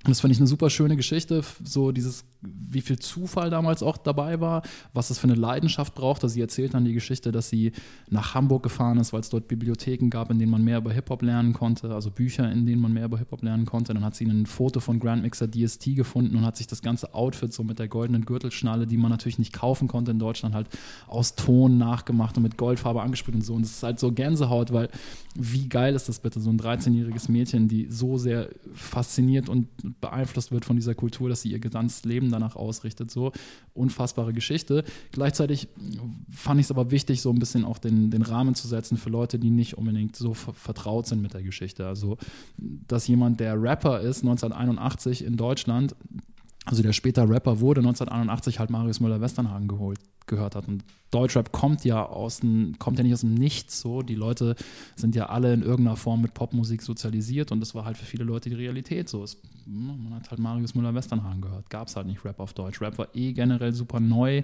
Und das fand ich eine super schöne Geschichte, so dieses, wie viel Zufall damals auch dabei war, was das für eine Leidenschaft braucht. Also sie erzählt dann die Geschichte, dass sie nach Hamburg gefahren ist, weil es dort Bibliotheken gab, in denen man mehr über Hip-Hop lernen konnte, also Bücher, in denen man mehr über Hip-Hop lernen konnte. Dann hat sie ein Foto von Grandmixer DST gefunden und hat sich das ganze Outfit so mit der goldenen Gürtelschnalle, die man natürlich nicht kaufen konnte in Deutschland, halt aus Ton nachgemacht und mit Goldfarbe angesprüht und so. Und das ist halt so Gänsehaut, weil wie geil ist das bitte, so ein 13-jähriges Mädchen, die so sehr fasziniert und beeinflusst wird von dieser Kultur, dass sie ihr ganzes Leben danach ausrichtet. So unfassbare Geschichte. Gleichzeitig fand ich es aber wichtig, so ein bisschen auch den, den Rahmen zu setzen für Leute, die nicht unbedingt so vertraut sind mit der Geschichte. Also, dass jemand, der Rapper ist, 1981 in Deutschland, also der später Rapper wurde, 1981 halt Marius Müller-Westernhagen geholt, gehört hat. Und Deutschrap kommt ja aus dem, kommt ja nicht aus dem Nichts so. Die Leute sind ja alle in irgendeiner Form mit Popmusik sozialisiert und das war halt für viele Leute die Realität so. Es, man hat halt Marius Müller-Westernhagen gehört. Gab es halt nicht Rap auf Deutsch. Rap war eh generell super neu.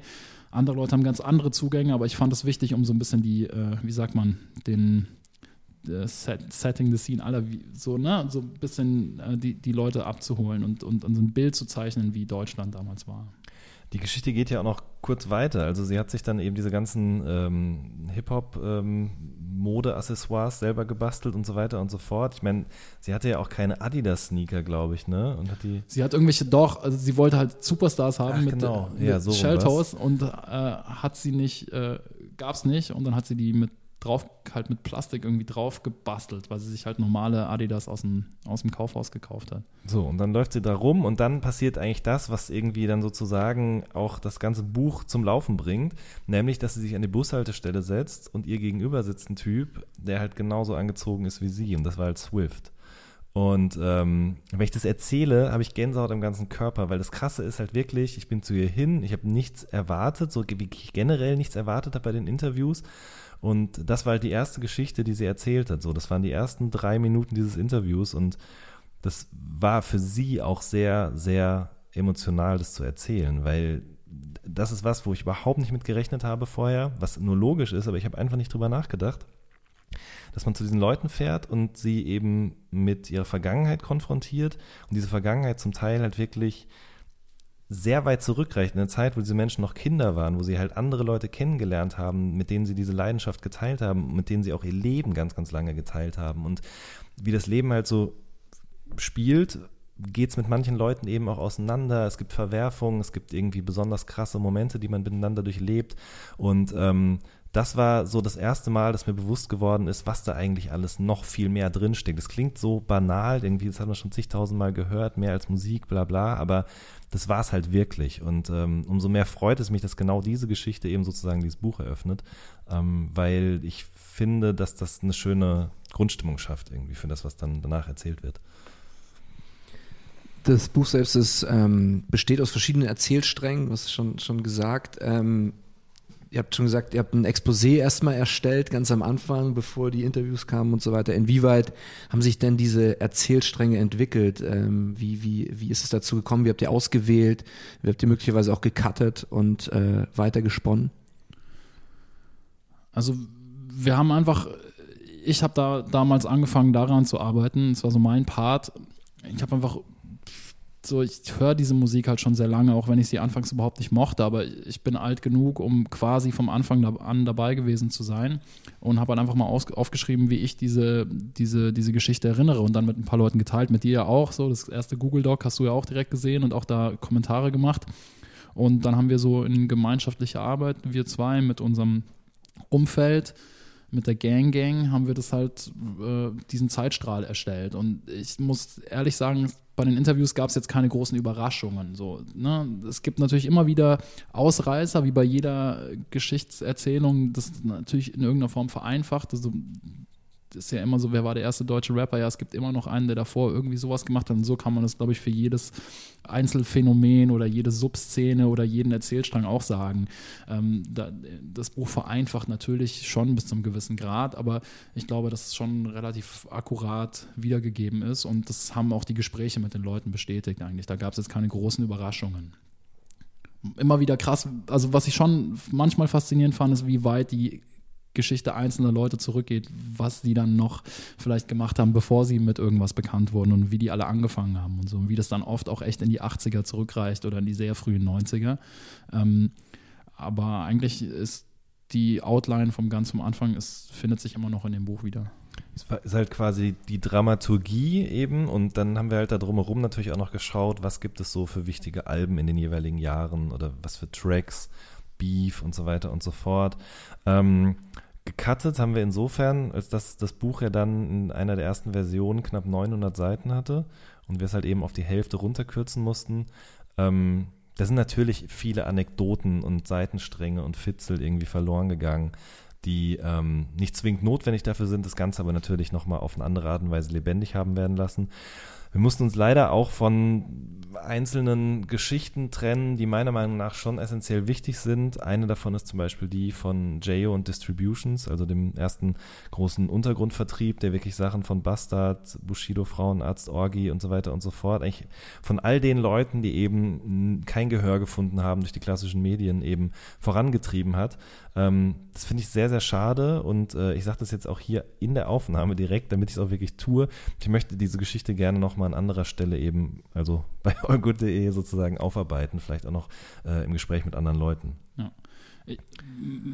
Andere Leute haben ganz andere Zugänge, aber ich fand es wichtig, um so ein bisschen die, äh, wie sagt man, den Set, Setting the Scene aller so, ne, so ein bisschen äh, die, die Leute abzuholen und, und, und so ein Bild zu zeichnen, wie Deutschland damals war. Die Geschichte geht ja auch noch kurz weiter. Also sie hat sich dann eben diese ganzen ähm, Hip-Hop ähm, selber gebastelt und so weiter und so fort. Ich meine, sie hatte ja auch keine Adidas-Sneaker, glaube ich, ne? Und hat die sie hat irgendwelche, doch, also sie wollte halt Superstars haben Ach, mit, genau. mit Ja, so Shelltoes und äh, hat sie nicht, äh, gab es nicht und dann hat sie die mit drauf, halt mit Plastik irgendwie drauf gebastelt, weil sie sich halt normale Adidas aus dem, aus dem Kaufhaus gekauft hat. So, und dann läuft sie da rum und dann passiert eigentlich das, was irgendwie dann sozusagen auch das ganze Buch zum Laufen bringt, nämlich, dass sie sich an die Bushaltestelle setzt und ihr gegenüber sitzt ein Typ, der halt genauso angezogen ist wie sie und das war halt Swift. Und ähm, wenn ich das erzähle, habe ich Gänsehaut am ganzen Körper, weil das Krasse ist halt wirklich, ich bin zu ihr hin, ich habe nichts erwartet, so wie ich generell nichts erwartet habe bei den Interviews. Und das war halt die erste Geschichte, die sie erzählt hat. So, das waren die ersten drei Minuten dieses Interviews und das war für sie auch sehr, sehr emotional, das zu erzählen, weil das ist was, wo ich überhaupt nicht mit gerechnet habe vorher, was nur logisch ist, aber ich habe einfach nicht drüber nachgedacht, dass man zu diesen Leuten fährt und sie eben mit ihrer Vergangenheit konfrontiert und diese Vergangenheit zum Teil halt wirklich sehr weit zurückreicht, in der Zeit, wo diese Menschen noch Kinder waren, wo sie halt andere Leute kennengelernt haben, mit denen sie diese Leidenschaft geteilt haben, mit denen sie auch ihr Leben ganz, ganz lange geteilt haben. Und wie das Leben halt so spielt, geht es mit manchen Leuten eben auch auseinander. Es gibt Verwerfungen, es gibt irgendwie besonders krasse Momente, die man miteinander durchlebt. Und ähm, das war so das erste Mal, dass mir bewusst geworden ist, was da eigentlich alles noch viel mehr drinsteckt. Das klingt so banal, irgendwie, das hat man schon zigtausendmal gehört, mehr als Musik, bla bla, aber das war es halt wirklich. Und ähm, umso mehr freut es mich, dass genau diese Geschichte eben sozusagen dieses Buch eröffnet, ähm, weil ich finde, dass das eine schöne Grundstimmung schafft irgendwie für das, was dann danach erzählt wird. Das Buch selbst ist, ähm, besteht aus verschiedenen Erzählsträngen, hast schon, schon gesagt. Ähm, ihr habt schon gesagt, ihr habt ein Exposé erstmal erstellt, ganz am Anfang, bevor die Interviews kamen und so weiter. Inwieweit haben sich denn diese Erzählstränge entwickelt? Ähm, wie, wie, wie ist es dazu gekommen? Wie habt ihr ausgewählt? Wie habt ihr möglicherweise auch gecuttet und äh, weiter gesponnen? Also wir haben einfach, ich habe da damals angefangen daran zu arbeiten, es war so mein Part. Ich habe einfach so, ich höre diese Musik halt schon sehr lange, auch wenn ich sie anfangs überhaupt nicht mochte, aber ich bin alt genug, um quasi vom Anfang an dabei gewesen zu sein und habe halt einfach mal aufgeschrieben, wie ich diese, diese, diese Geschichte erinnere und dann mit ein paar Leuten geteilt, mit dir ja auch, so das erste Google Doc hast du ja auch direkt gesehen und auch da Kommentare gemacht und dann haben wir so in gemeinschaftlicher Arbeit, wir zwei mit unserem Umfeld, mit der Gang Gang haben wir das halt, äh, diesen Zeitstrahl erstellt. Und ich muss ehrlich sagen, bei den Interviews gab es jetzt keine großen Überraschungen. So, ne? Es gibt natürlich immer wieder Ausreißer, wie bei jeder Geschichtserzählung, das natürlich in irgendeiner Form vereinfacht. Also ist ja immer so, wer war der erste deutsche Rapper? Ja, es gibt immer noch einen, der davor irgendwie sowas gemacht hat. Und so kann man das, glaube ich, für jedes Einzelfenomen oder jede Subszene oder jeden Erzählstrang auch sagen. Ähm, da, das Buch vereinfacht natürlich schon bis zum gewissen Grad, aber ich glaube, dass es schon relativ akkurat wiedergegeben ist und das haben auch die Gespräche mit den Leuten bestätigt eigentlich. Da gab es jetzt keine großen Überraschungen immer wieder krass. Also, was ich schon manchmal faszinierend fand, ist, wie weit die Geschichte einzelner Leute zurückgeht, was die dann noch vielleicht gemacht haben, bevor sie mit irgendwas bekannt wurden und wie die alle angefangen haben und so. Und wie das dann oft auch echt in die 80er zurückreicht oder in die sehr frühen 90er. Ähm, aber eigentlich ist die Outline vom ganz am Anfang, es findet sich immer noch in dem Buch wieder. Es ist halt quasi die Dramaturgie eben und dann haben wir halt da drumherum natürlich auch noch geschaut, was gibt es so für wichtige Alben in den jeweiligen Jahren oder was für Tracks, Beef und so weiter und so fort. Ähm, gecuttet haben wir insofern, als dass das Buch ja dann in einer der ersten Versionen knapp 900 Seiten hatte und wir es halt eben auf die Hälfte runterkürzen mussten. Ähm, da sind natürlich viele Anekdoten und Seitenstränge und Fitzel irgendwie verloren gegangen die ähm, nicht zwingend notwendig dafür sind, das Ganze aber natürlich nochmal auf eine andere Art und Weise lebendig haben werden lassen. Wir mussten uns leider auch von einzelnen Geschichten trennen, die meiner Meinung nach schon essentiell wichtig sind. Eine davon ist zum Beispiel die von Jayo und Distributions, also dem ersten großen Untergrundvertrieb, der wirklich Sachen von Bastard, Bushido, Frauenarzt, Orgi und so weiter und so fort, eigentlich von all den Leuten, die eben kein Gehör gefunden haben durch die klassischen Medien, eben vorangetrieben hat. Ähm, das finde ich sehr, sehr schade und äh, ich sage das jetzt auch hier in der Aufnahme direkt, damit ich es auch wirklich tue. Ich möchte diese Geschichte gerne nochmal an anderer Stelle eben, also [LAUGHS] bei allgood.de sozusagen aufarbeiten, vielleicht auch noch äh, im Gespräch mit anderen Leuten. Ja.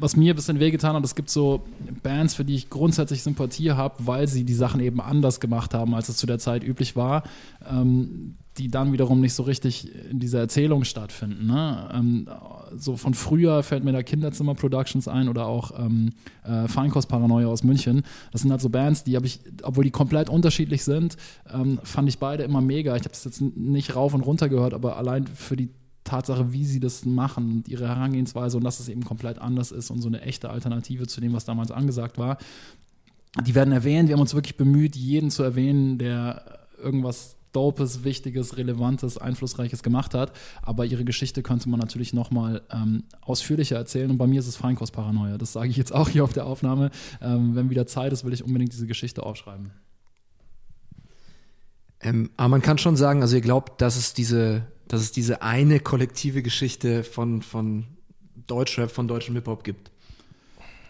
Was mir ein bisschen wehgetan hat, es gibt so Bands, für die ich grundsätzlich Sympathie habe, weil sie die Sachen eben anders gemacht haben, als es zu der Zeit üblich war. Ähm, die dann wiederum nicht so richtig in dieser Erzählung stattfinden. Ne? Ähm, so von früher fällt mir da Kinderzimmer Productions ein oder auch ähm, äh, Feinkostparanoia aus München. Das sind halt so Bands, die habe ich, obwohl die komplett unterschiedlich sind, ähm, fand ich beide immer mega. Ich habe es jetzt nicht rauf und runter gehört, aber allein für die Tatsache, wie sie das machen und ihre Herangehensweise und dass es eben komplett anders ist und so eine echte Alternative zu dem, was damals angesagt war. Die werden erwähnt. Wir haben uns wirklich bemüht, jeden zu erwähnen, der irgendwas Dopes, Wichtiges, Relevantes, Einflussreiches gemacht hat. Aber ihre Geschichte könnte man natürlich nochmal ähm, ausführlicher erzählen. Und bei mir ist es Feinkostparanoia. Das sage ich jetzt auch hier auf der Aufnahme. Ähm, wenn wieder Zeit ist, will ich unbedingt diese Geschichte aufschreiben. Ähm, aber man kann schon sagen, also ihr glaubt, dass es diese, dass es diese eine kollektive Geschichte von, von Deutschrap, von deutschem Hip-Hop gibt.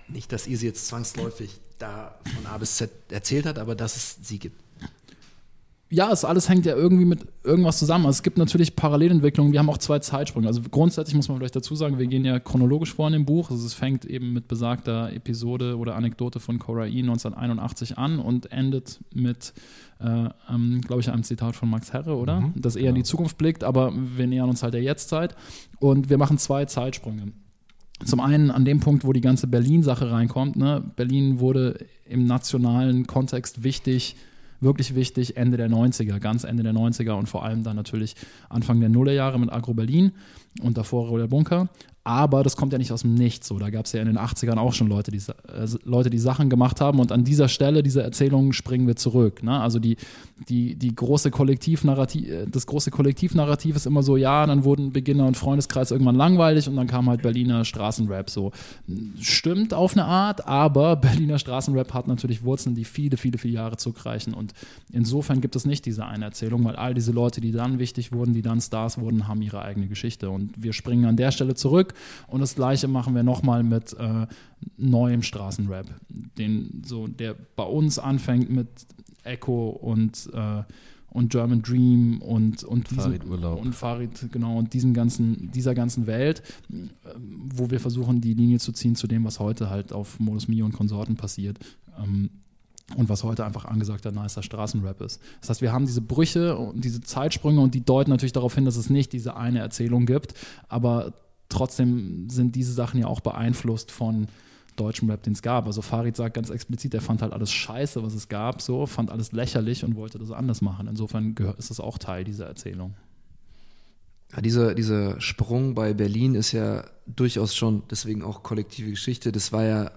Nicht, dass sie jetzt zwangsläufig da von A bis Z erzählt hat, aber dass es sie gibt ja, es alles hängt ja irgendwie mit irgendwas zusammen. Also es gibt natürlich Parallelentwicklungen. Wir haben auch zwei Zeitsprünge. Also grundsätzlich muss man vielleicht dazu sagen, wir gehen ja chronologisch vor in dem Buch. Also es fängt eben mit besagter Episode oder Anekdote von Cora E. 1981 an und endet mit, äh, ähm, glaube ich, einem Zitat von Max Herre, oder? Mhm, das eher genau. in die genau. Zukunft blickt, aber wir nähern uns halt der Jetztzeit. Und wir machen zwei Zeitsprünge. Zum einen an dem Punkt, wo die ganze Berlin-Sache reinkommt. Ne? Berlin wurde im nationalen Kontext wichtig wirklich wichtig, Ende der 90er, ganz Ende der 90er und vor allem dann natürlich Anfang der Nullerjahre mit Agro Berlin und davor der Bunker. Aber das kommt ja nicht aus dem Nichts. So, da gab es ja in den 80ern auch schon Leute die, äh, Leute, die Sachen gemacht haben. Und an dieser Stelle dieser Erzählung springen wir zurück. Ne? Also die, die, die große äh, das große Kollektivnarrativ ist immer so, ja, dann wurden Beginner und Freundeskreis irgendwann langweilig und dann kam halt Berliner Straßenrap. So stimmt auf eine Art, aber [LAUGHS] Berliner Straßenrap hat natürlich Wurzeln, die viele, viele, viele Jahre zurückreichen. Und insofern gibt es nicht diese eine Erzählung, weil all diese Leute, die dann wichtig wurden, die dann Stars wurden, haben ihre eigene Geschichte. Und wir springen an der Stelle zurück und das gleiche machen wir nochmal mit äh, neuem Straßenrap, den, so, der bei uns anfängt mit Echo und, äh, und German Dream und, und, Farid Urlaub. und Farid, genau, und diesen ganzen, dieser ganzen Welt, wo wir versuchen, die Linie zu ziehen zu dem, was heute halt auf Modus Mio und Konsorten passiert. Ähm, und was heute einfach angesagter nicer Straßenrap ist. Das heißt, wir haben diese Brüche und diese Zeitsprünge und die deuten natürlich darauf hin, dass es nicht diese eine Erzählung gibt, aber trotzdem sind diese Sachen ja auch beeinflusst von deutschem Rap, den es gab. Also Farid sagt ganz explizit, er fand halt alles scheiße, was es gab, so, fand alles lächerlich und wollte das anders machen. Insofern ist es auch Teil dieser Erzählung. Ja, dieser, dieser Sprung bei Berlin ist ja durchaus schon deswegen auch kollektive Geschichte. Das war ja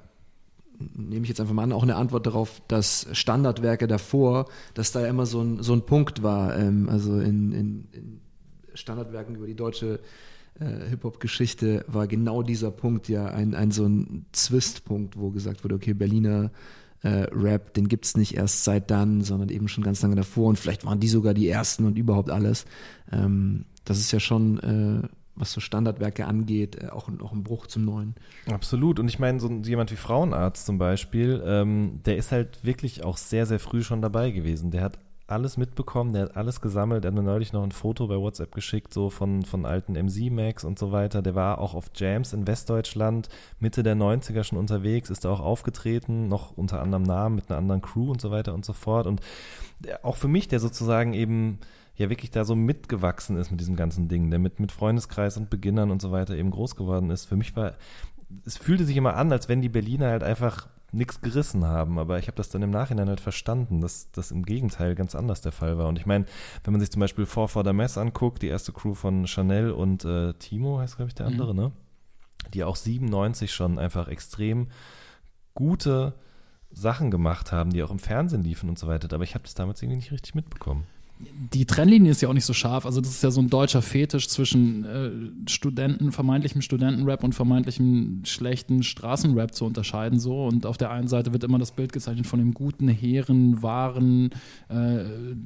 nehme ich jetzt einfach mal an, auch eine Antwort darauf, dass Standardwerke davor, dass da ja immer so ein, so ein Punkt war, ähm, also in, in, in Standardwerken über die deutsche äh, Hip-Hop-Geschichte war genau dieser Punkt ja ein, ein so ein Zwistpunkt, wo gesagt wurde, okay, Berliner äh, Rap, den gibt's nicht erst seit dann, sondern eben schon ganz lange davor und vielleicht waren die sogar die ersten und überhaupt alles. Ähm, das ist ja schon, äh, was so Standardwerke angeht, äh, auch, auch ein Bruch zum Neuen. Absolut. Und ich meine, so jemand wie Frauenarzt zum Beispiel, ähm, der ist halt wirklich auch sehr, sehr früh schon dabei gewesen. Der hat alles mitbekommen, der hat alles gesammelt. Er hat mir neulich noch ein Foto bei WhatsApp geschickt, so von, von alten MC-Max und so weiter. Der war auch auf Jams in Westdeutschland Mitte der 90er schon unterwegs, ist da auch aufgetreten, noch unter anderem Namen mit einer anderen Crew und so weiter und so fort. Und auch für mich, der sozusagen eben ja wirklich da so mitgewachsen ist mit diesem ganzen Ding, der mit, mit Freundeskreis und Beginnern und so weiter eben groß geworden ist. Für mich war, es fühlte sich immer an, als wenn die Berliner halt einfach nichts gerissen haben. Aber ich habe das dann im Nachhinein halt verstanden, dass das im Gegenteil ganz anders der Fall war. Und ich meine, wenn man sich zum Beispiel Four for the Mess anguckt, die erste Crew von Chanel und äh, Timo heißt, glaube ich, der andere, mhm. ne? Die auch 97 schon einfach extrem gute Sachen gemacht haben, die auch im Fernsehen liefen und so weiter. Aber ich habe das damals irgendwie nicht richtig mitbekommen die Trennlinie ist ja auch nicht so scharf. Also das ist ja so ein deutscher Fetisch zwischen äh, Studenten, vermeintlichem Studentenrap und vermeintlichem schlechten Straßenrap zu unterscheiden. So und auf der einen Seite wird immer das Bild gezeichnet von dem guten, hehren, wahren, äh,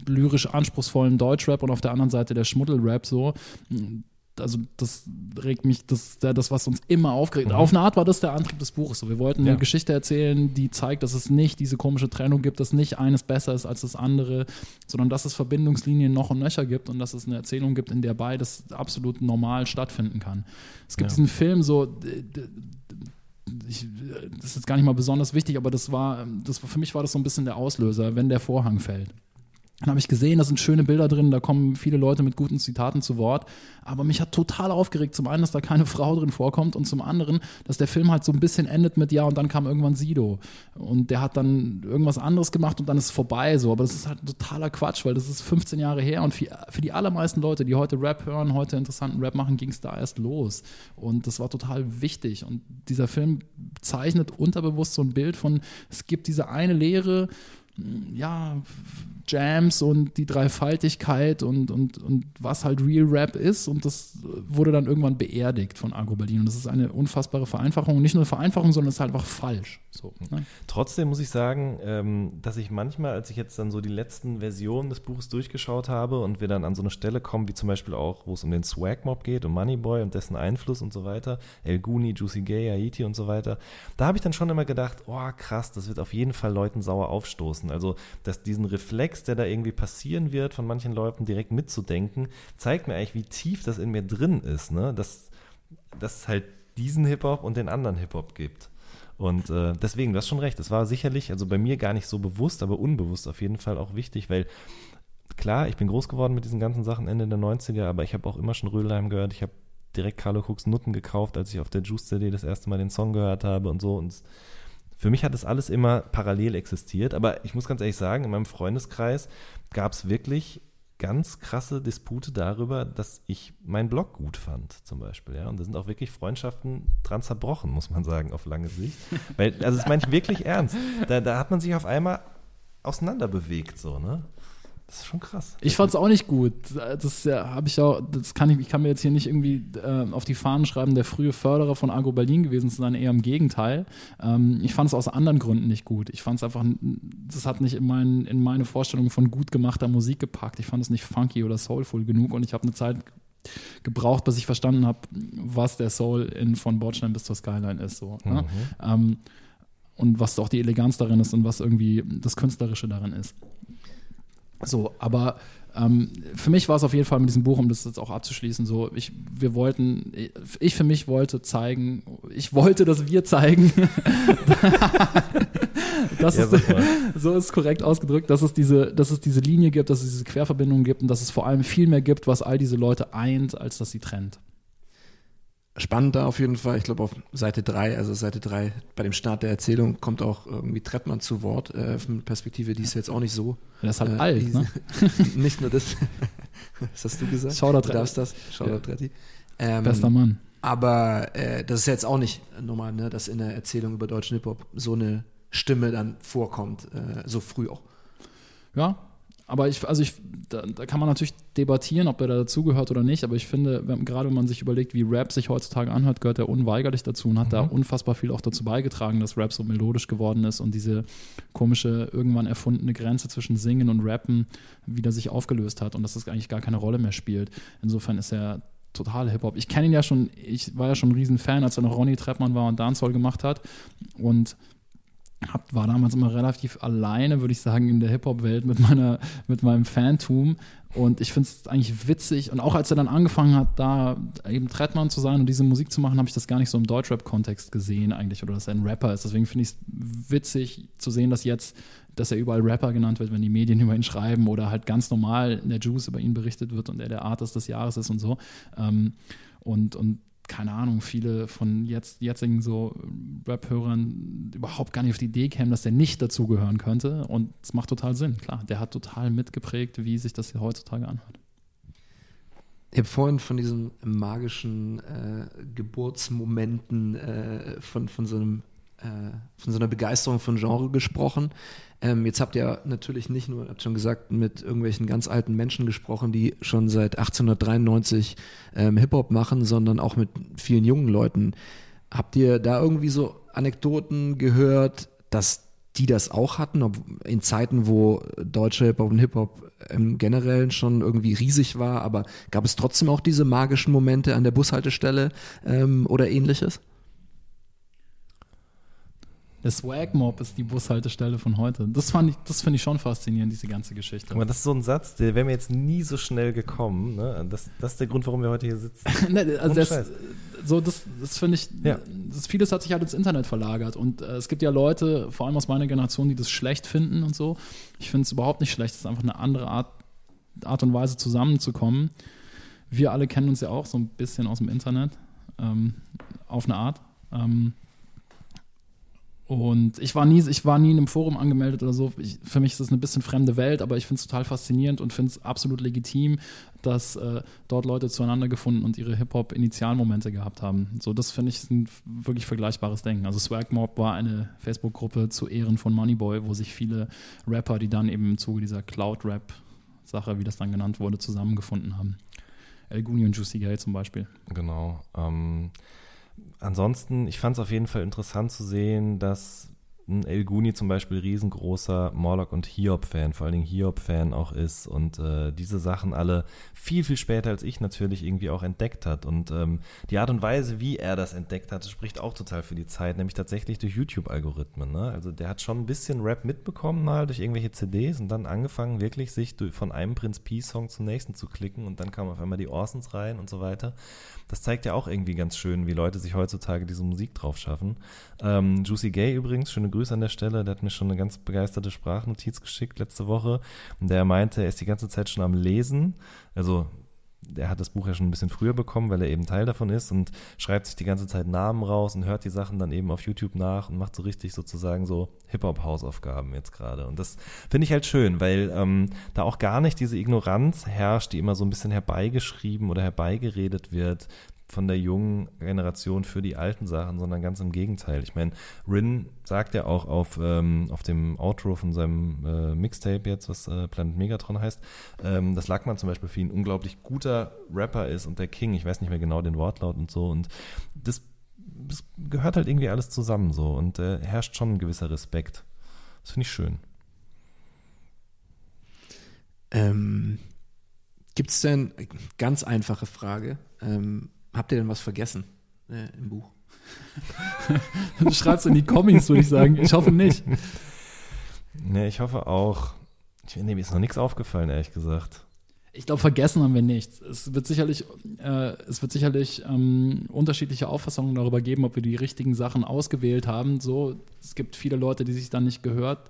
lyrisch anspruchsvollen Deutschrap und auf der anderen Seite der Schmuddelrap. So also das regt mich, das das, was uns immer aufgeregt. Mhm. Auf eine Art war das der Antrieb des Buches. So, wir wollten ja. eine Geschichte erzählen, die zeigt, dass es nicht diese komische Trennung gibt, dass nicht eines besser ist als das andere, sondern dass es Verbindungslinien noch und nöcher gibt und dass es eine Erzählung gibt, in der beides absolut normal stattfinden kann. Es gibt ja. diesen Film so, ich, das ist jetzt gar nicht mal besonders wichtig, aber das war, das für mich war das so ein bisschen der Auslöser, wenn der Vorhang fällt. Dann habe ich gesehen, da sind schöne Bilder drin, da kommen viele Leute mit guten Zitaten zu Wort. Aber mich hat total aufgeregt, zum einen, dass da keine [LAUGHS] Frau drin vorkommt und zum anderen, dass der Film halt so ein bisschen endet mit Ja und dann kam irgendwann Sido. Und der hat dann irgendwas anderes gemacht und dann ist es vorbei so. Aber das ist halt totaler Quatsch, weil das ist 15 Jahre her und für, für die allermeisten Leute, die heute Rap hören, heute interessanten Rap machen, ging es da erst los. Und das war total wichtig. Und dieser Film zeichnet unterbewusst so ein Bild von, es gibt diese eine Lehre, ja, Jams und die Dreifaltigkeit und, und, und was halt Real Rap ist. Und das wurde dann irgendwann beerdigt von Agro Berlin. Und das ist eine unfassbare Vereinfachung. Und nicht nur eine Vereinfachung, sondern es ist halt einfach falsch. So, ne? Trotzdem muss ich sagen, ähm, dass ich manchmal, als ich jetzt dann so die letzten Versionen des Buches durchgeschaut habe und wir dann an so eine Stelle kommen, wie zum Beispiel auch, wo es um den Swag Mob geht, um Moneyboy und dessen Einfluss und so weiter, El Guni, Juicy Gay, Haiti und so weiter, da habe ich dann schon immer gedacht, oh krass, das wird auf jeden Fall Leuten sauer aufstoßen. Also, dass diesen Reflex, der da irgendwie passieren wird, von manchen Leuten direkt mitzudenken, zeigt mir eigentlich, wie tief das in mir drin ist, ne? Dass, dass es halt diesen Hip-Hop und den anderen Hip-Hop gibt. Und äh, deswegen, du hast schon recht, das war sicherlich, also bei mir gar nicht so bewusst, aber unbewusst auf jeden Fall auch wichtig, weil klar, ich bin groß geworden mit diesen ganzen Sachen Ende der 90er, aber ich habe auch immer schon Rödelheim gehört, ich habe direkt Carlo Cooks Nutten gekauft, als ich auf der Juice-CD das erste Mal den Song gehört habe und so und für mich hat das alles immer parallel existiert, aber ich muss ganz ehrlich sagen, in meinem Freundeskreis gab es wirklich ganz krasse Dispute darüber, dass ich meinen Blog gut fand, zum Beispiel. Ja? Und da sind auch wirklich Freundschaften dran zerbrochen, muss man sagen, auf lange Sicht. Weil, also das meine ich wirklich ernst. Da, da hat man sich auf einmal auseinanderbewegt, so, ne? Das ist schon krass. Ich fand es auch nicht gut. Das ja, habe ich auch, das kann ich, ich kann mir jetzt hier nicht irgendwie äh, auf die Fahnen schreiben, der frühe Förderer von Agro Berlin gewesen zu sein, eher im Gegenteil. Ähm, ich fand es aus anderen Gründen nicht gut. Ich fand es einfach, das hat nicht in, mein, in meine Vorstellung von gut gemachter Musik gepackt. Ich fand es nicht funky oder soulful genug und ich habe eine Zeit gebraucht, bis ich verstanden habe, was der Soul in von Bordstein bis zur Skyline ist. So, ne? mhm. ähm, und was auch die Eleganz darin ist und was irgendwie das Künstlerische darin ist. So, aber ähm, für mich war es auf jeden Fall mit diesem Buch, um das jetzt auch abzuschließen, so, ich, wir wollten, ich für mich wollte zeigen, ich wollte, dass wir zeigen, [LAUGHS] das ja, ist, so ist korrekt ausgedrückt, dass es, diese, dass es diese Linie gibt, dass es diese Querverbindungen gibt und dass es vor allem viel mehr gibt, was all diese Leute eint, als dass sie trennt spannend da auf jeden Fall. Ich glaube auf Seite 3, also Seite 3 bei dem Start der Erzählung kommt auch irgendwie Trettmann zu Wort, äh, von Perspektive, die ist jetzt auch nicht so. Das ist halt äh, alt, ne? [LAUGHS] nicht nur das. [LAUGHS] das hast du gesagt. Shoutout du darfst das. Shoutout ja. Tretti. Ähm, Bester Mann. Aber äh, das ist jetzt auch nicht normal, ne, dass in der Erzählung über deutschen Hip-Hop so eine Stimme dann vorkommt, äh, so früh auch. Ja, aber ich, also ich, da, da, kann man natürlich debattieren, ob er da dazugehört oder nicht, aber ich finde, wenn, gerade wenn man sich überlegt, wie Rap sich heutzutage anhört, gehört er unweigerlich dazu und hat mhm. da unfassbar viel auch dazu beigetragen, dass Rap so melodisch geworden ist und diese komische, irgendwann erfundene Grenze zwischen Singen und Rappen wieder sich aufgelöst hat und dass das eigentlich gar keine Rolle mehr spielt. Insofern ist er total Hip-Hop. Ich kenne ihn ja schon, ich war ja schon ein Riesenfan, als er noch Ronny Treppmann war und Dancehall gemacht hat und hab, war damals immer relativ alleine, würde ich sagen, in der Hip-Hop-Welt mit, mit meinem Fantum. Und ich finde es eigentlich witzig. Und auch als er dann angefangen hat, da eben Trettmann zu sein und diese Musik zu machen, habe ich das gar nicht so im Deutschrap-Kontext gesehen eigentlich oder dass er ein Rapper ist. Deswegen finde ich es witzig zu sehen, dass jetzt, dass er überall Rapper genannt wird, wenn die Medien [LAUGHS] über ihn schreiben oder halt ganz normal in der Juice über ihn berichtet wird und er der Artist des Jahres ist und so. Ähm, und, und keine Ahnung, viele von jetzt, jetzigen so Rap-Hörern überhaupt gar nicht auf die Idee kämen, dass der nicht dazugehören könnte. Und es macht total Sinn, klar. Der hat total mitgeprägt, wie sich das hier heutzutage anhört. Ich habe vorhin von diesen magischen äh, Geburtsmomenten äh, von, von, so einem, äh, von so einer Begeisterung von Genre gesprochen. Ähm, jetzt habt ihr natürlich nicht nur, habt schon gesagt, mit irgendwelchen ganz alten Menschen gesprochen, die schon seit 1893 ähm, Hip-Hop machen, sondern auch mit vielen jungen Leuten. Habt ihr da irgendwie so Anekdoten gehört, dass die das auch hatten, ob in Zeiten, wo deutsche Hip-Hop und Hip-Hop im Generellen schon irgendwie riesig war, aber gab es trotzdem auch diese magischen Momente an der Bushaltestelle ähm, oder ähnliches? Der Swag Mob ist die Bushaltestelle von heute. Das fand ich, das finde ich schon faszinierend, diese ganze Geschichte. Aber das ist so ein Satz, der wäre mir jetzt nie so schnell gekommen. Ne? Das, das ist der Grund, warum wir heute hier sitzen. [LAUGHS] ne, also das, so das, das finde ich, ja. das, vieles hat sich halt ins Internet verlagert. Und äh, es gibt ja Leute, vor allem aus meiner Generation, die das schlecht finden und so. Ich finde es überhaupt nicht schlecht. Es ist einfach eine andere Art, Art und Weise zusammenzukommen. Wir alle kennen uns ja auch so ein bisschen aus dem Internet. Ähm, auf eine Art. Ähm, und ich war nie, ich war nie in einem Forum angemeldet oder so. Ich, für mich ist das eine bisschen fremde Welt, aber ich finde es total faszinierend und finde es absolut legitim, dass äh, dort Leute zueinander gefunden und ihre Hip-Hop-Initialmomente gehabt haben. So, das finde ich ein wirklich vergleichbares Denken. Also Swag Mob war eine Facebook-Gruppe zu Ehren von Moneyboy, wo sich viele Rapper, die dann eben im Zuge dieser Cloud-Rap-Sache, wie das dann genannt wurde, zusammengefunden haben. El Guni und Juicy Gay zum Beispiel. Genau. Ähm ansonsten, ich fand es auf jeden Fall interessant zu sehen, dass El Guni zum Beispiel riesengroßer Morlock und Hiob-Fan, vor allen Dingen Hiob-Fan auch ist und äh, diese Sachen alle viel, viel später als ich natürlich irgendwie auch entdeckt hat. Und ähm, die Art und Weise, wie er das entdeckt hat, spricht auch total für die Zeit, nämlich tatsächlich durch YouTube-Algorithmen. Ne? Also der hat schon ein bisschen Rap mitbekommen mal durch irgendwelche CDs und dann angefangen, wirklich sich von einem Prinz P-Song zum nächsten zu klicken und dann kamen auf einmal die Orsons rein und so weiter. Das zeigt ja auch irgendwie ganz schön, wie Leute sich heutzutage diese Musik drauf schaffen. Ähm, Juicy Gay übrigens, schöne Grüße an der Stelle, der hat mir schon eine ganz begeisterte Sprachnotiz geschickt letzte Woche. Und der meinte, er ist die ganze Zeit schon am Lesen. Also er hat das Buch ja schon ein bisschen früher bekommen, weil er eben Teil davon ist und schreibt sich die ganze Zeit Namen raus und hört die Sachen dann eben auf YouTube nach und macht so richtig sozusagen so Hip-Hop-Hausaufgaben jetzt gerade. Und das finde ich halt schön, weil ähm, da auch gar nicht diese Ignoranz herrscht, die immer so ein bisschen herbeigeschrieben oder herbeigeredet wird, von der jungen Generation für die alten Sachen, sondern ganz im Gegenteil. Ich meine, Rin sagt ja auch auf, ähm, auf dem Outro von seinem äh, Mixtape jetzt, was äh, Planet Megatron heißt, ähm, dass Lackmann zum Beispiel für ihn ein unglaublich guter Rapper ist und der King, ich weiß nicht mehr genau den Wortlaut und so und das, das gehört halt irgendwie alles zusammen so und äh, herrscht schon ein gewisser Respekt. Das finde ich schön. Ähm, Gibt es denn, ganz einfache Frage, ähm, Habt ihr denn was vergessen äh, im Buch? [LAUGHS] du schreibst in die Comics, würde ich sagen. Ich hoffe nicht. Nee, ich hoffe auch. Ich, nee, mir ist noch nichts aufgefallen, ehrlich gesagt. Ich glaube, vergessen haben wir nichts. Es wird sicherlich, äh, es wird sicherlich ähm, unterschiedliche Auffassungen darüber geben, ob wir die richtigen Sachen ausgewählt haben. So, es gibt viele Leute, die sich dann nicht gehört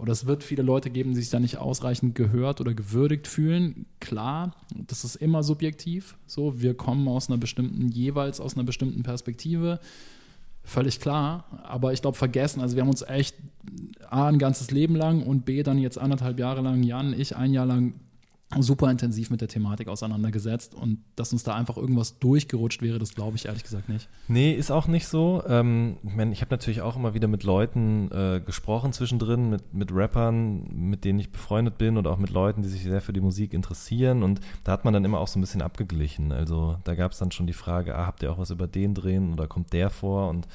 oder es wird viele Leute geben, die sich da nicht ausreichend gehört oder gewürdigt fühlen. Klar, das ist immer subjektiv. So, wir kommen aus einer bestimmten, jeweils aus einer bestimmten Perspektive. Völlig klar, aber ich glaube, vergessen. Also, wir haben uns echt A, ein ganzes Leben lang und B, dann jetzt anderthalb Jahre lang, Jan, ich ein Jahr lang super intensiv mit der Thematik auseinandergesetzt und dass uns da einfach irgendwas durchgerutscht wäre, das glaube ich ehrlich gesagt nicht. Nee, ist auch nicht so. Ähm, ich habe natürlich auch immer wieder mit Leuten äh, gesprochen zwischendrin, mit, mit Rappern, mit denen ich befreundet bin und auch mit Leuten, die sich sehr für die Musik interessieren. Und da hat man dann immer auch so ein bisschen abgeglichen. Also da gab es dann schon die Frage, ah, habt ihr auch was über den drehen oder kommt der vor? Und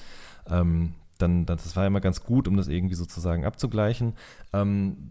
ähm, dann, das war immer ganz gut, um das irgendwie sozusagen abzugleichen. Ähm,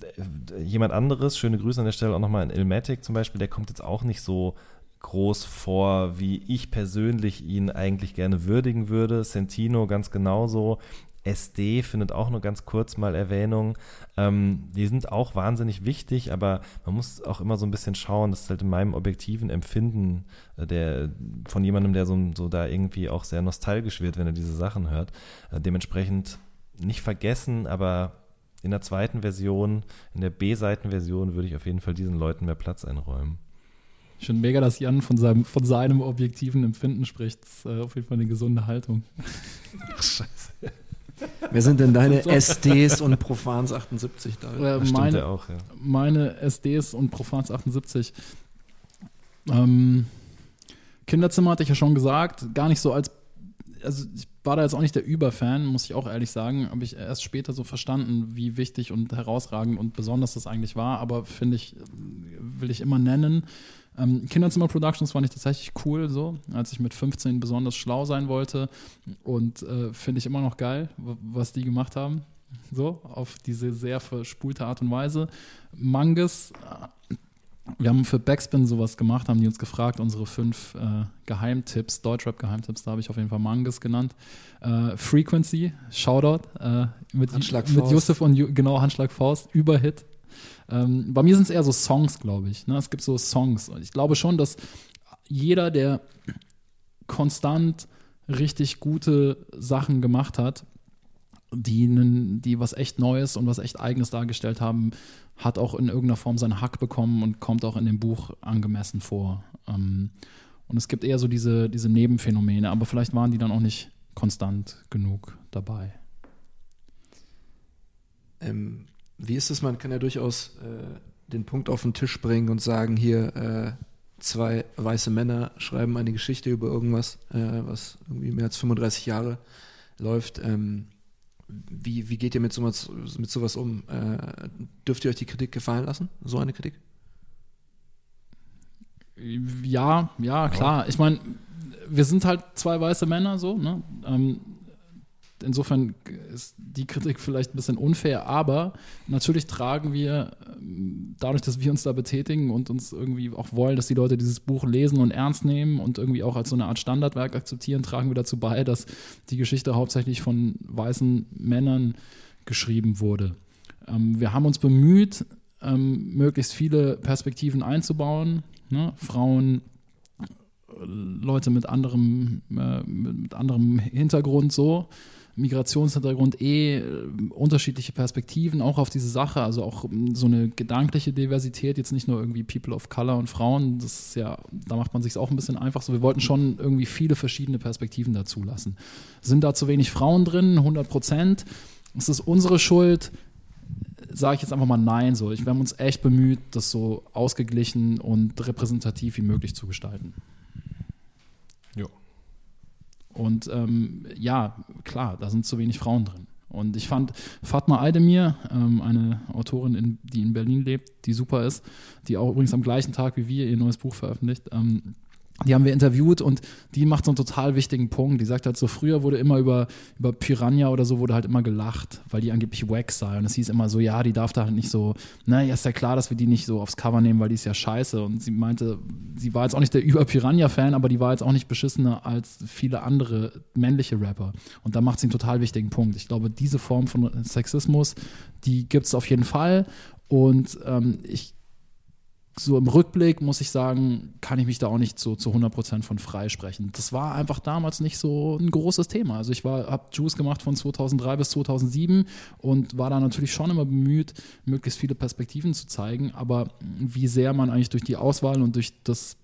jemand anderes, schöne Grüße an der Stelle auch nochmal in Ilmatic zum Beispiel, der kommt jetzt auch nicht so groß vor, wie ich persönlich ihn eigentlich gerne würdigen würde. Sentino ganz genauso. SD findet auch nur ganz kurz mal Erwähnung. Ähm, die sind auch wahnsinnig wichtig, aber man muss auch immer so ein bisschen schauen, das ist halt in meinem objektiven Empfinden äh, der, von jemandem, der so, so da irgendwie auch sehr nostalgisch wird, wenn er diese Sachen hört. Äh, dementsprechend nicht vergessen, aber in der zweiten Version, in der B-Seiten-Version würde ich auf jeden Fall diesen Leuten mehr Platz einräumen. Ich finde mega, dass Jan von seinem, von seinem objektiven Empfinden spricht. Das ist äh, auf jeden Fall eine gesunde Haltung. Ach, scheiße. Wer sind denn deine [LAUGHS] SDs und Profans 78 da? Äh, meine, auch, ja. meine SDs und Profans 78. Ähm, Kinderzimmer hatte ich ja schon gesagt, gar nicht so als, also ich war da jetzt auch nicht der Überfan, muss ich auch ehrlich sagen, habe ich erst später so verstanden, wie wichtig und herausragend und besonders das eigentlich war, aber finde ich, will ich immer nennen. Ähm, Kinderzimmer Productions fand ich tatsächlich cool, so, als ich mit 15 besonders schlau sein wollte. Und äh, finde ich immer noch geil, was die gemacht haben. So, auf diese sehr verspulte Art und Weise. Mangus, äh, wir haben für Backspin sowas gemacht, haben die uns gefragt, unsere fünf äh, Geheimtipps, Deutschrap-Geheimtipps, da habe ich auf jeden Fall Mangus genannt. Äh, Frequency, Shoutout, äh, mit, mit Yusuf und genau Handschlag Faust, Überhit, ähm, bei mir sind es eher so Songs, glaube ich. Ne? Es gibt so Songs. Und ich glaube schon, dass jeder, der konstant richtig gute Sachen gemacht hat, die, die was echt Neues und was echt Eigenes dargestellt haben, hat auch in irgendeiner Form seinen Hack bekommen und kommt auch in dem Buch angemessen vor. Ähm, und es gibt eher so diese, diese Nebenphänomene, aber vielleicht waren die dann auch nicht konstant genug dabei. Ähm, wie ist es? Man kann ja durchaus äh, den Punkt auf den Tisch bringen und sagen, hier äh, zwei weiße Männer schreiben eine Geschichte über irgendwas, äh, was irgendwie mehr als 35 Jahre läuft. Ähm, wie, wie geht ihr mit sowas, mit sowas um? Äh, dürft ihr euch die Kritik gefallen lassen? So eine Kritik? Ja, ja, klar. Ich meine, wir sind halt zwei weiße Männer so, ne? Ähm, insofern ist die Kritik vielleicht ein bisschen unfair, aber natürlich tragen wir ähm, dadurch, dass wir uns da betätigen und uns irgendwie auch wollen, dass die Leute dieses Buch lesen und ernst nehmen und irgendwie auch als so eine Art Standardwerk akzeptieren, tragen wir dazu bei, dass die Geschichte hauptsächlich von weißen Männern geschrieben wurde. Ähm, wir haben uns bemüht, ähm, möglichst viele Perspektiven einzubauen, ne? Frauen, Leute mit anderem, äh, mit anderem Hintergrund so. Migrationshintergrund eh äh, unterschiedliche Perspektiven auch auf diese Sache, also auch ähm, so eine gedankliche Diversität, jetzt nicht nur irgendwie People of Color und Frauen, das ist ja, da macht man sich auch ein bisschen einfach so. Wir wollten schon irgendwie viele verschiedene Perspektiven dazu lassen. Sind da zu wenig Frauen drin, 100 Prozent? Ist das unsere Schuld? Sage ich jetzt einfach mal nein. So, wir haben uns echt bemüht, das so ausgeglichen und repräsentativ wie möglich zu gestalten. Und ähm, ja, klar, da sind zu wenig Frauen drin. Und ich fand Fatma Aydemir, ähm, eine Autorin, in, die in Berlin lebt, die super ist, die auch übrigens am gleichen Tag wie wir ihr neues Buch veröffentlicht, ähm, die haben wir interviewt und die macht so einen total wichtigen Punkt. Die sagt halt so, früher wurde immer über, über Piranha oder so wurde halt immer gelacht, weil die angeblich wack sei. Und es hieß immer so, ja, die darf da halt nicht so, na, ja, ist ja klar, dass wir die nicht so aufs Cover nehmen, weil die ist ja scheiße. Und sie meinte, sie war jetzt auch nicht der Über-Piranha-Fan, aber die war jetzt auch nicht beschissener als viele andere männliche Rapper. Und da macht sie einen total wichtigen Punkt. Ich glaube, diese Form von Sexismus, die gibt es auf jeden Fall. Und ähm, ich so im Rückblick muss ich sagen, kann ich mich da auch nicht so zu 100% von freisprechen. Das war einfach damals nicht so ein großes Thema. Also ich war, habe Juice gemacht von 2003 bis 2007 und war da natürlich schon immer bemüht, möglichst viele Perspektiven zu zeigen. Aber wie sehr man eigentlich durch die Auswahl und durch das,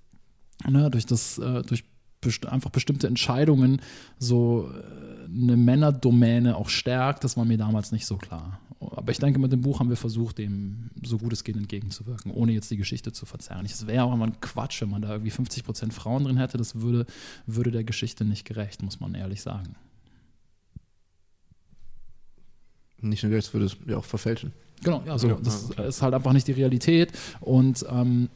ne, durch das, äh, durch best einfach bestimmte Entscheidungen so äh, eine Männerdomäne auch stärkt, das war mir damals nicht so klar. Aber ich denke, mit dem Buch haben wir versucht, dem so gut es geht entgegenzuwirken, ohne jetzt die Geschichte zu verzerren. Es wäre auch immer ein Quatsch, wenn man da irgendwie 50 Prozent Frauen drin hätte. Das würde, würde der Geschichte nicht gerecht, muss man ehrlich sagen. Nicht nur jetzt würde es ja auch verfälschen. Genau, ja, so. Ja, das okay. ist halt einfach nicht die Realität. Und, ähm,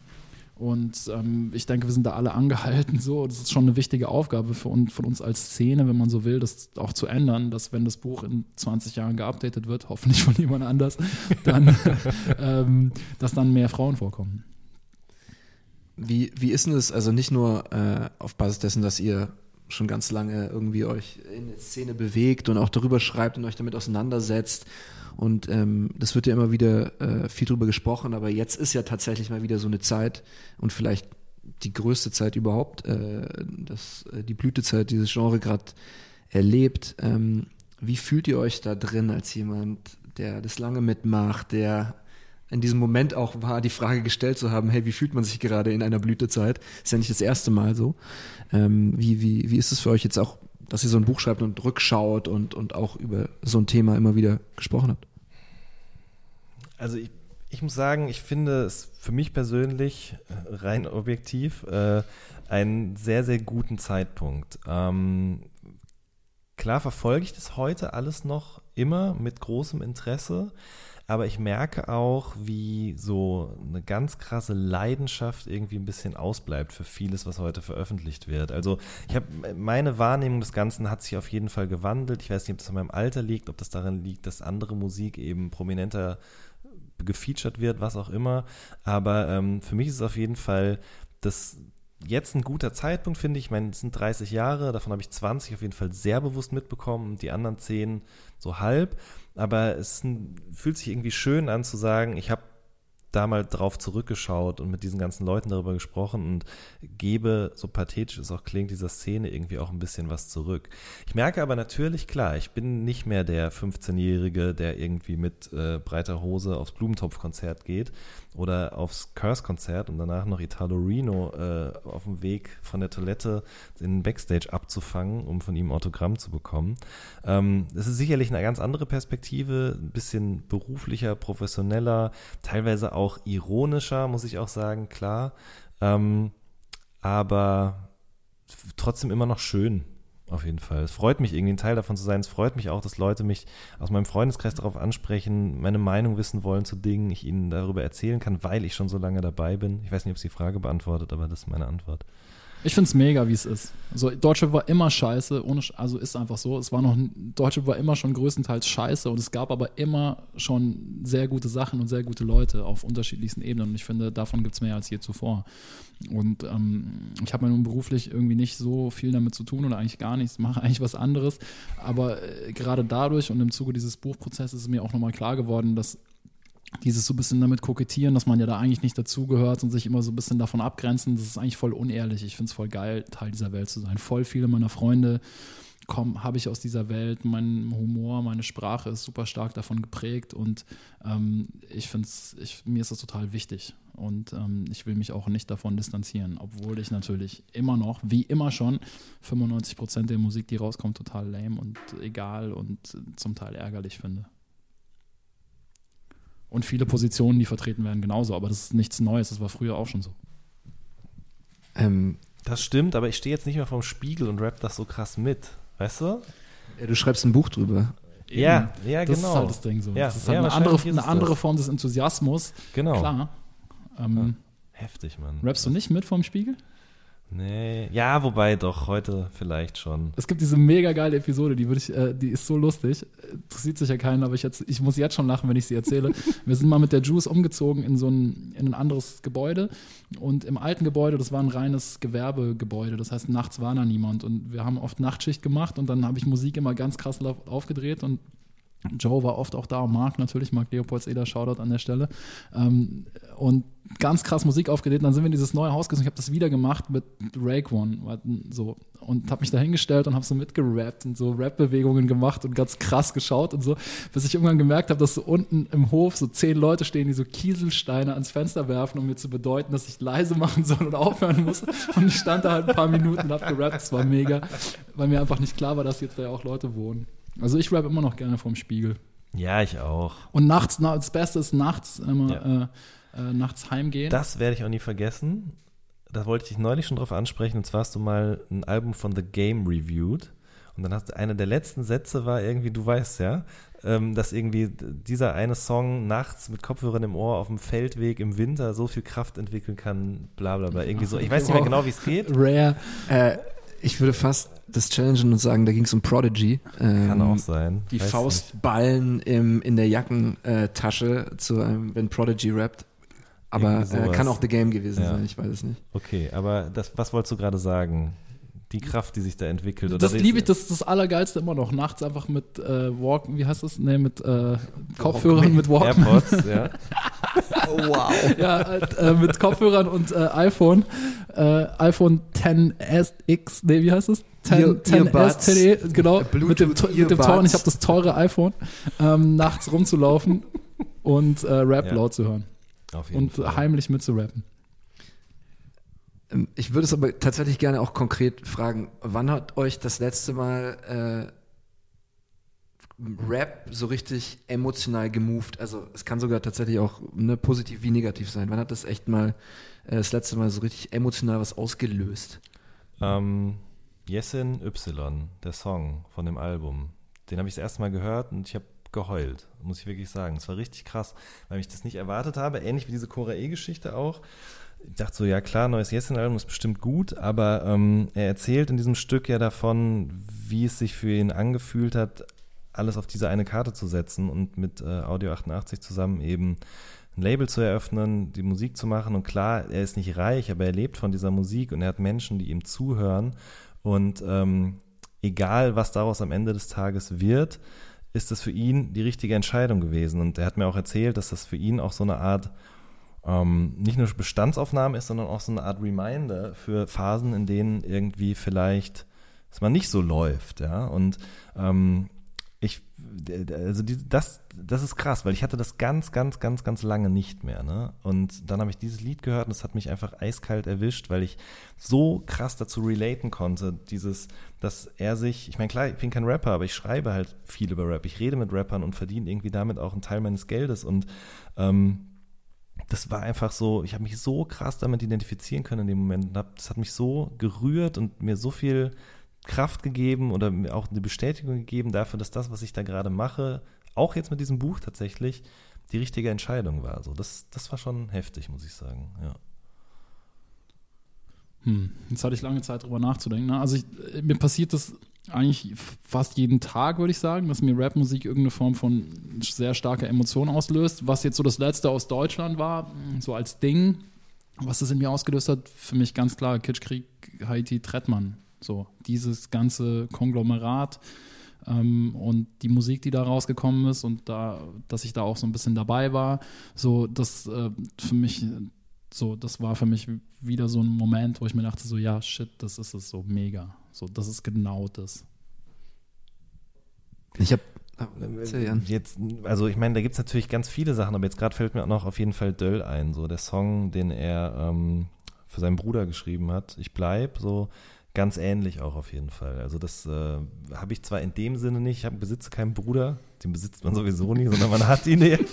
und ähm, ich denke, wir sind da alle angehalten. So, das ist schon eine wichtige Aufgabe für uns, von uns als Szene, wenn man so will, das auch zu ändern, dass wenn das Buch in 20 Jahren geupdatet wird, hoffentlich von [LAUGHS] jemand anders, dann, [LAUGHS] ähm, dass dann mehr Frauen vorkommen. Wie, wie ist denn es, also nicht nur äh, auf Basis dessen, dass ihr schon ganz lange irgendwie euch in der Szene bewegt und auch darüber schreibt und euch damit auseinandersetzt. Und ähm, das wird ja immer wieder äh, viel drüber gesprochen, aber jetzt ist ja tatsächlich mal wieder so eine Zeit und vielleicht die größte Zeit überhaupt, äh, dass äh, die Blütezeit dieses Genre gerade erlebt. Ähm, wie fühlt ihr euch da drin als jemand, der das lange mitmacht, der in diesem Moment auch war, die Frage gestellt zu haben, hey, wie fühlt man sich gerade in einer Blütezeit? Ist ja nicht das erste Mal so. Ähm, wie, wie, wie ist es für euch jetzt auch, dass ihr so ein Buch schreibt und rückschaut und, und auch über so ein Thema immer wieder gesprochen habt? Also ich, ich muss sagen, ich finde es für mich persönlich äh, rein objektiv äh, einen sehr, sehr guten Zeitpunkt. Ähm, klar verfolge ich das heute alles noch immer mit großem Interesse, aber ich merke auch, wie so eine ganz krasse Leidenschaft irgendwie ein bisschen ausbleibt für vieles, was heute veröffentlicht wird. Also ich habe meine Wahrnehmung des Ganzen hat sich auf jeden Fall gewandelt. Ich weiß nicht, ob das an meinem Alter liegt, ob das daran liegt, dass andere Musik eben prominenter gefeatured wird, was auch immer. Aber ähm, für mich ist es auf jeden Fall das jetzt ein guter Zeitpunkt, finde ich. Ich meine, es sind 30 Jahre, davon habe ich 20 auf jeden Fall sehr bewusst mitbekommen und die anderen 10 so halb. Aber es fühlt sich irgendwie schön an zu sagen, ich habe da mal drauf zurückgeschaut und mit diesen ganzen Leuten darüber gesprochen und gebe, so pathetisch es auch klingt, dieser Szene irgendwie auch ein bisschen was zurück. Ich merke aber natürlich, klar, ich bin nicht mehr der 15-Jährige, der irgendwie mit äh, breiter Hose aufs Blumentopf-Konzert geht oder aufs Curse-Konzert und danach noch Italo Reno äh, auf dem Weg von der Toilette in den Backstage abzufangen, um von ihm Autogramm zu bekommen. Ähm, ist sicherlich eine ganz andere Perspektive, ein bisschen beruflicher, professioneller, teilweise auch ironischer, muss ich auch sagen, klar. Ähm, aber trotzdem immer noch schön, auf jeden Fall. Es freut mich irgendwie ein Teil davon zu sein. Es freut mich auch, dass Leute mich aus meinem Freundeskreis darauf ansprechen, meine Meinung wissen wollen zu Dingen, ich ihnen darüber erzählen kann, weil ich schon so lange dabei bin. Ich weiß nicht, ob sie die Frage beantwortet, aber das ist meine Antwort. Ich finde es mega, wie es ist. Also Deutsche war immer scheiße, ohne, also ist einfach so. Es war noch, Deutsche war immer schon größtenteils scheiße und es gab aber immer schon sehr gute Sachen und sehr gute Leute auf unterschiedlichsten Ebenen. Und ich finde, davon gibt es mehr als je zuvor. Und ähm, ich habe nun beruflich irgendwie nicht so viel damit zu tun oder eigentlich gar nichts, mache eigentlich was anderes. Aber äh, gerade dadurch und im Zuge dieses Buchprozesses ist mir auch nochmal klar geworden, dass dieses so ein bisschen damit kokettieren, dass man ja da eigentlich nicht dazugehört und sich immer so ein bisschen davon abgrenzen, das ist eigentlich voll unehrlich. Ich finde es voll geil, Teil dieser Welt zu sein. Voll viele meiner Freunde habe ich aus dieser Welt. Mein Humor, meine Sprache ist super stark davon geprägt und ähm, ich finde es, mir ist das total wichtig. Und ähm, ich will mich auch nicht davon distanzieren, obwohl ich natürlich immer noch, wie immer schon, 95 Prozent der Musik, die rauskommt, total lame und egal und zum Teil ärgerlich finde. Und viele Positionen, die vertreten werden, genauso. Aber das ist nichts Neues, das war früher auch schon so. Ähm, Das stimmt, aber ich stehe jetzt nicht mehr vorm Spiegel und rap das so krass mit. Weißt du? ja, du schreibst ein Buch drüber. Ja, ja, das genau. ist halt das Ding so. Ja, das ist halt ja, eine, andere, ist eine andere das. Form des Enthusiasmus. Genau. Klar. Ähm, Heftig, Mann. Rappst du nicht mit vorm Spiegel? Nee. Ja, wobei doch, heute vielleicht schon. Es gibt diese mega geile Episode, die würde ich, äh, die ist so lustig. Interessiert sich ja keinen, aber ich, jetzt, ich muss jetzt schon lachen, wenn ich sie erzähle. [LAUGHS] Wir sind mal mit der Juice umgezogen in so ein, in ein anderes Gebäude. Und im alten Gebäude, das war ein reines Gewerbegebäude. Das heißt, nachts war da niemand. Und wir haben oft Nachtschicht gemacht und dann habe ich Musik immer ganz krass aufgedreht und Joe war oft auch da Marc natürlich, Marc Leopolds Eder, Shoutout an der Stelle. Ähm, und ganz krass Musik aufgelegt. Dann sind wir in dieses neue Haus gegangen. Ich habe das wieder gemacht mit Rake One. So. Und habe mich da hingestellt und habe so mitgerappt und so Rap-Bewegungen gemacht und ganz krass geschaut und so. Bis ich irgendwann gemerkt habe, dass so unten im Hof so zehn Leute stehen, die so Kieselsteine ans Fenster werfen, um mir zu bedeuten, dass ich leise machen soll und aufhören muss. Und ich stand da halt ein paar Minuten und habe gerappt. Das war mega, weil mir einfach nicht klar war, dass jetzt da ja auch Leute wohnen. Also ich rap immer noch gerne vorm Spiegel. Ja, ich auch. Und nachts, na, das Beste ist nachts immer Ja. äh, äh, nachts heimgehen. Das werde ich auch nie vergessen. Da wollte ich dich neulich schon drauf ansprechen. Und zwar hast du mal ein Album von The Game reviewed. Und dann hast du, einer der letzten Sätze war irgendwie, du weißt ja, ähm, dass irgendwie dieser eine Song nachts mit Kopfhörern im Ohr auf dem Feldweg im Winter so viel Kraft entwickeln kann, bla bla bla. Irgendwie so. Ich weiß nicht mehr genau, wie es geht. Rare. Äh, ich würde fast das challengen und sagen, da ging es um Prodigy. Ähm, Kann auch sein. Die Weiß Faustballen im, in der Jackentasche, zu einem, wenn Prodigy rappt. Aber äh, kann auch The Game gewesen Ja. sein, ich weiß es nicht. Okay, aber das, was wolltest du gerade sagen? Die Kraft, die sich da entwickelt. oder Das liebe ich, das ist das Allergeilste immer noch. Nachts einfach mit äh, Walk, wie heißt das? Nee, mit äh, Kopfhörern, mit Walkman. AirPods, ja. [LAUGHS] wow. ja, äh, mit Kopfhörern und äh, iPhone. Äh, iPhone 10SX, nee, wie heißt es? 10, Ear- 10S, Earbuds. 10e, genau, Bluetooth mit dem, to- mit dem Earbuds. teuren, ich habe das teure iPhone, ähm, nachts rumzulaufen und äh, Rap Ja. laut zu hören Auf jeden und Fall. heimlich mitzurappen. Ähm, Ich würde es aber tatsächlich gerne auch konkret fragen, wann hat euch das letzte Mal äh, Rap so richtig emotional gemoved? Also es kann sogar tatsächlich auch ne, positiv wie negativ sein. Wann hat das echt mal äh, das letzte Mal so richtig emotional was ausgelöst? Ähm, Yesin Y, der Song von dem Album. Den habe ich das erste Mal gehört und ich habe geheult, muss ich wirklich sagen. Es war richtig krass, weil ich das nicht erwartet habe. Ähnlich wie diese Korae-Geschichte auch. Ich dachte so, ja klar, neues Yesin-Album ist bestimmt gut, aber ähm, er erzählt in diesem Stück ja davon, wie es sich für ihn angefühlt hat, alles auf diese eine Karte zu setzen und mit äh, Audio 88 zusammen eben ein Label zu eröffnen, die Musik zu machen. Und klar, er ist nicht reich, aber er lebt von dieser Musik und er hat Menschen, die ihm zuhören. Und ähm, egal, was daraus am Ende des Tages wird, ist das für ihn die richtige Entscheidung gewesen. Und er hat mir auch erzählt, dass das für ihn auch so eine Art ähm, nicht nur Bestandsaufnahme ist, sondern auch so eine Art Reminder für Phasen, in denen irgendwie vielleicht es mal nicht so läuft, ja. Und ähm, ich, also die, das, das ist krass, weil ich hatte das ganz, ganz, ganz, ganz lange nicht mehr, ne? Und dann habe ich dieses Lied gehört und es hat mich einfach eiskalt erwischt, weil ich so krass dazu relaten konnte, dieses, dass er sich, ich meine, klar, ich bin kein Rapper, aber ich schreibe halt viel über Rap. Ich rede mit Rappern und verdiene irgendwie damit auch einen Teil meines Geldes und ähm, das war einfach so, ich habe mich so krass damit identifizieren können in dem Moment. Das hat mich so gerührt und mir so viel Kraft gegeben oder mir auch eine Bestätigung gegeben dafür, dass das, was ich da gerade mache, auch jetzt mit diesem Buch tatsächlich, die richtige Entscheidung war. So, das, das war schon heftig, muss ich sagen. Ja. Hm, jetzt hatte ich lange Zeit drüber nachzudenken. Ne? Also ich, mir passiert das eigentlich fast jeden Tag, würde ich sagen, dass mir Rapmusik irgendeine Form von sehr starker Emotion auslöst. Was jetzt so das letzte aus Deutschland war, so als Ding, was das in mir ausgelöst hat, für mich ganz klar Kitschkrieg, Haiti, Trettmann. So, dieses ganze Konglomerat ähm, und die Musik, die da rausgekommen ist und da, dass ich da auch so ein bisschen dabei war, so, das äh, für mich so, das war für mich wieder so ein Moment, wo ich mir dachte, so, ja, shit, das ist es so mega. So, das ist genau das. Ich habe Erzähl, Jan. Jetzt, also ich meine, da gibt es natürlich ganz viele Sachen, aber jetzt gerade fällt mir auch noch auf jeden Fall Döll ein, so der Song, den er ähm, für seinen Bruder geschrieben hat. Ich bleib so ganz ähnlich auch auf jeden Fall. Also das äh, habe ich zwar in dem Sinne nicht, ich hab, besitze keinen Bruder, den besitzt man sowieso nie, sondern man hat ihn ja. [LAUGHS]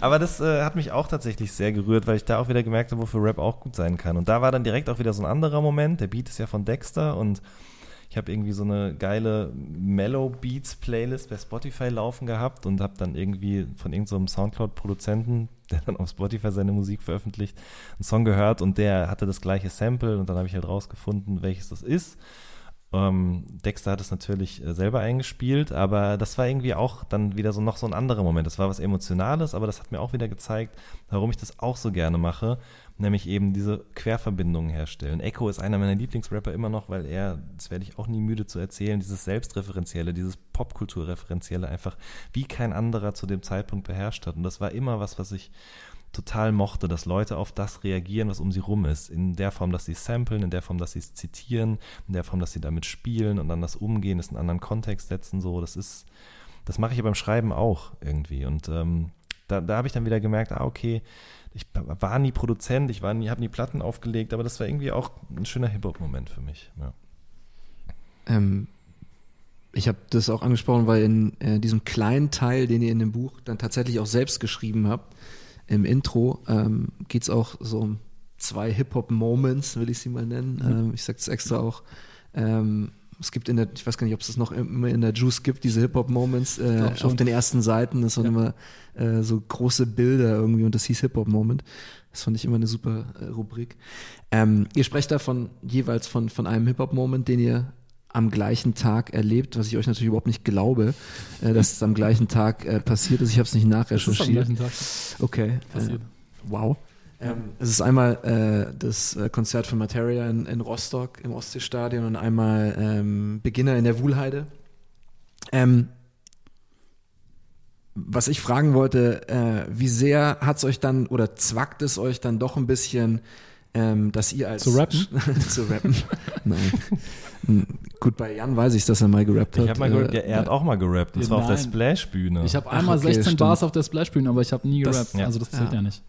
Aber das äh, hat mich auch tatsächlich sehr gerührt, weil ich da auch wieder gemerkt habe, wofür Rap auch gut sein kann. Und da war dann direkt auch wieder so ein anderer Moment. Der Beat ist ja von Dexter und ich habe irgendwie so eine geile Mellow Beats Playlist bei Spotify laufen gehabt und habe dann irgendwie von irgendeinem so Soundcloud-Produzenten, der dann auf Spotify seine Musik veröffentlicht, einen Song gehört und der hatte das gleiche Sample und dann habe ich halt rausgefunden, welches das ist. Ähm, Dexter hat es natürlich äh, selber eingespielt, aber das war irgendwie auch dann wieder so noch so ein anderer Moment. Das war was Emotionales, aber das hat mir auch wieder gezeigt, warum ich das auch so gerne mache, nämlich eben diese Querverbindungen herstellen. Echo ist einer meiner Lieblingsrapper immer noch, weil er, das werde ich auch nie müde zu erzählen, dieses Selbstreferenzielle, dieses Popkulturreferenzielle einfach wie kein anderer zu dem Zeitpunkt beherrscht hat. Und das war immer was, was ich total mochte, dass Leute auf das reagieren, was um sie rum ist. In der Form, dass sie samplen, in der Form, dass sie es zitieren, in der Form, dass sie damit spielen und dann das Umgehen, es in einen anderen Kontext setzen. So, das ist, das mache ich ja beim Schreiben auch irgendwie. Und ähm, da, da habe ich dann wieder gemerkt, ah, okay, ich war nie Produzent, ich nie, habe nie Platten aufgelegt, aber das war irgendwie auch ein schöner Hip-Hop-Moment für mich. Ja. Ähm, Ich habe das auch angesprochen, weil in äh, diesem kleinen Teil, den ihr in dem Buch dann tatsächlich auch selbst geschrieben habt, im Intro, ähm, geht es auch so um zwei Hip-Hop-Moments, will ich sie mal nennen. Ähm, ich sage es extra auch. Ähm, es gibt in der, ich weiß gar nicht, ob es das noch immer in der Juice gibt, diese Hip-Hop-Moments äh, auf den ersten Seiten. Das waren Ja. immer äh, so große Bilder irgendwie und das hieß Hip-Hop-Moment. Das fand ich immer eine super äh, Rubrik. Ähm, ihr sprecht davon jeweils von, von einem Hip-Hop-Moment, den ihr am gleichen Tag erlebt, was ich euch natürlich überhaupt nicht glaube, äh, dass es am gleichen Tag äh, passiert ist. Ich habe es nicht nachrecherchiert. gleichen Tag Okay. passiert. Äh, wow. Ähm, es ist einmal äh, das äh, Konzert von Materia in, in Rostock im Ostseestadion und einmal ähm, Beginner in der Wuhlheide. Ähm, was ich fragen wollte, äh, wie sehr hat es euch dann oder zwackt es euch dann doch ein bisschen, ähm, dass ihr als Zu rappen? [LAUGHS] zu rappen? Nein. Hm, Gut, bei Jan weiß ich, dass er mal gerappt hat. Ich habe mal gerappt, ja, Äh, er hat auch mal gerappt, und zwar auf der Nein. Splash-Bühne. Ich habe Ach, einmal okay, 16 stimmt. Bars auf der Splashbühne, aber ich habe nie Das- gerappt. ja. Also das zählt Ja. ja, nicht.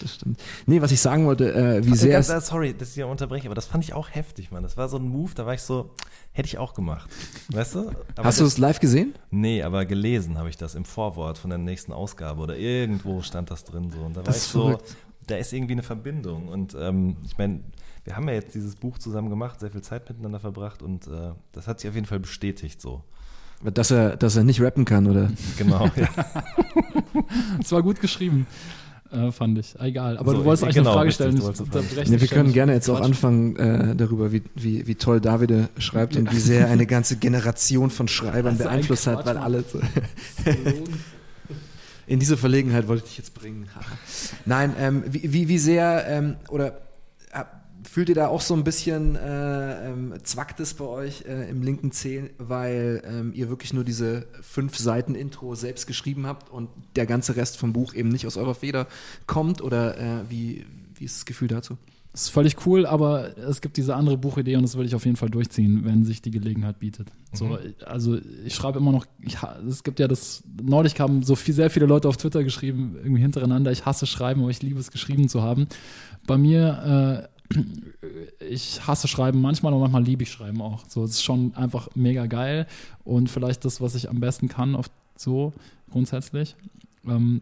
Das stimmt. Nee, was ich sagen wollte, äh, wie Äh, sehr ganz- es, äh, sorry, dass ich hier unterbreche, aber das fand ich auch heftig, Mann. Das war so ein Move, da war ich so, hätte ich auch gemacht. Weißt du? Aber Hast du das- es live gesehen? Nee, aber gelesen habe ich das im Vorwort von der nächsten Ausgabe oder irgendwo stand das drin so. Und da war Das ich ist so, verrückt. Da ist irgendwie eine Verbindung. Und ähm, ich meine, wir haben ja jetzt dieses Buch zusammen gemacht, sehr viel Zeit miteinander verbracht und äh, das hat sich auf jeden Fall bestätigt so. Dass er, dass er nicht rappen kann, oder? Genau. ja. [LAUGHS] Es war gut geschrieben, äh, fand ich. Egal. Aber So, du wolltest eigentlich genau, eine Frage richtig, stellen. du wolltest eine Frage Nee, wir können gerne jetzt auch anfangen äh, darüber, wie, wie, wie toll Davide schreibt und wie sehr er eine ganze Generation von Schreibern beeinflusst hat, weil alle so in diese Verlegenheit wollte ich dich jetzt bringen. [LAUGHS] Nein, ähm, wie, wie, wie sehr ähm, oder äh, fühlt ihr da auch so ein bisschen äh, ähm, zwackt es bei euch äh, im linken Zeh, weil ähm, ihr wirklich nur diese fünf Seiten Intro selbst geschrieben habt und der ganze Rest vom Buch eben nicht aus eurer Feder kommt oder äh, wie, wie ist das Gefühl dazu? Ist völlig cool, aber es gibt diese andere Buchidee und das will ich auf jeden Fall durchziehen, wenn sich die Gelegenheit bietet. So, also ich schreibe immer noch, ha- es gibt ja das, neulich haben so viel, sehr viele Leute auf Twitter geschrieben, irgendwie hintereinander, ich hasse Schreiben, aber ich liebe es, geschrieben zu haben. Bei mir, äh, ich hasse Schreiben manchmal, aber manchmal liebe ich Schreiben auch. So, es ist schon einfach mega geil und vielleicht das, was ich am besten kann, oft so grundsätzlich. Ähm,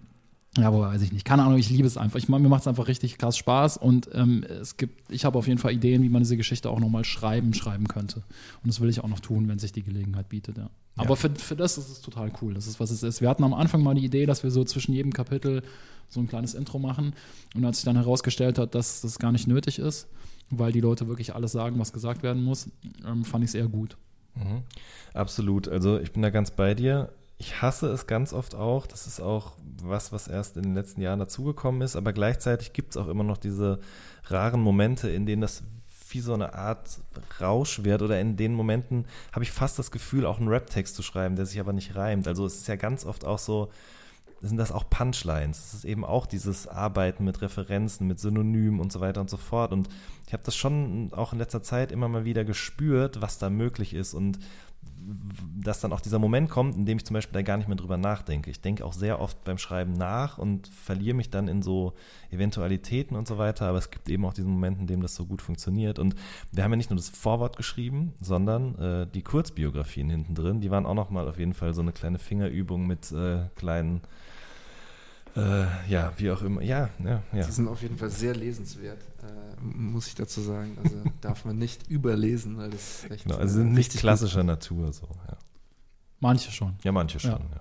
ja, aber weiß ich nicht. Keine Ahnung, ich liebe es einfach. Ich, mir macht es einfach richtig krass Spaß und ähm, es gibt, ich habe auf jeden Fall Ideen, wie man diese Geschichte auch nochmal schreiben, schreiben könnte. Und das will ich auch noch tun, wenn sich die Gelegenheit bietet, ja. Aber für, für das ist es total cool. Das ist, was es ist. Wir hatten am Anfang mal die Idee, dass wir so zwischen jedem Kapitel so ein kleines Intro machen. Und als sich dann herausgestellt hat, dass das gar nicht nötig ist, weil die Leute wirklich alles sagen, was gesagt werden muss, ähm, fand ich es eher gut. Mhm. Absolut. Also ich bin da ganz bei dir. Ich hasse es ganz oft auch. Das ist auch was, was erst in den letzten Jahren dazugekommen ist. Aber gleichzeitig gibt es auch immer noch diese raren Momente, in denen das wie so eine Art Rausch wird oder in den Momenten habe ich fast das Gefühl, auch einen Rap-Text zu schreiben, der sich aber nicht reimt. Also es ist ja ganz oft auch so, sind das auch Punchlines. Es ist eben auch dieses Arbeiten mit Referenzen, mit Synonymen und so weiter und so fort. Und ich habe das schon auch in letzter Zeit immer mal wieder gespürt, was da möglich ist und dass dann auch dieser Moment kommt, in dem ich zum Beispiel da gar nicht mehr drüber nachdenke. Ich denke auch sehr oft beim Schreiben nach und verliere mich dann in so Eventualitäten und so weiter, aber es gibt eben auch diesen Moment, in dem das so gut funktioniert. Und wir haben ja nicht nur das Vorwort geschrieben, sondern äh, die Kurzbiografien hinten drin, die waren auch nochmal auf jeden Fall so eine kleine Fingerübung mit äh, kleinen, äh, ja, wie auch immer, ja, ja, ja. Die sind auf jeden Fall sehr lesenswert, äh, muss ich dazu sagen. Also [LAUGHS] darf man nicht überlesen, weil das echt Genau, also äh, sind nicht klassischer Natur so, ja. Manche schon. Ja, manche schon, Ja. ja. Gut.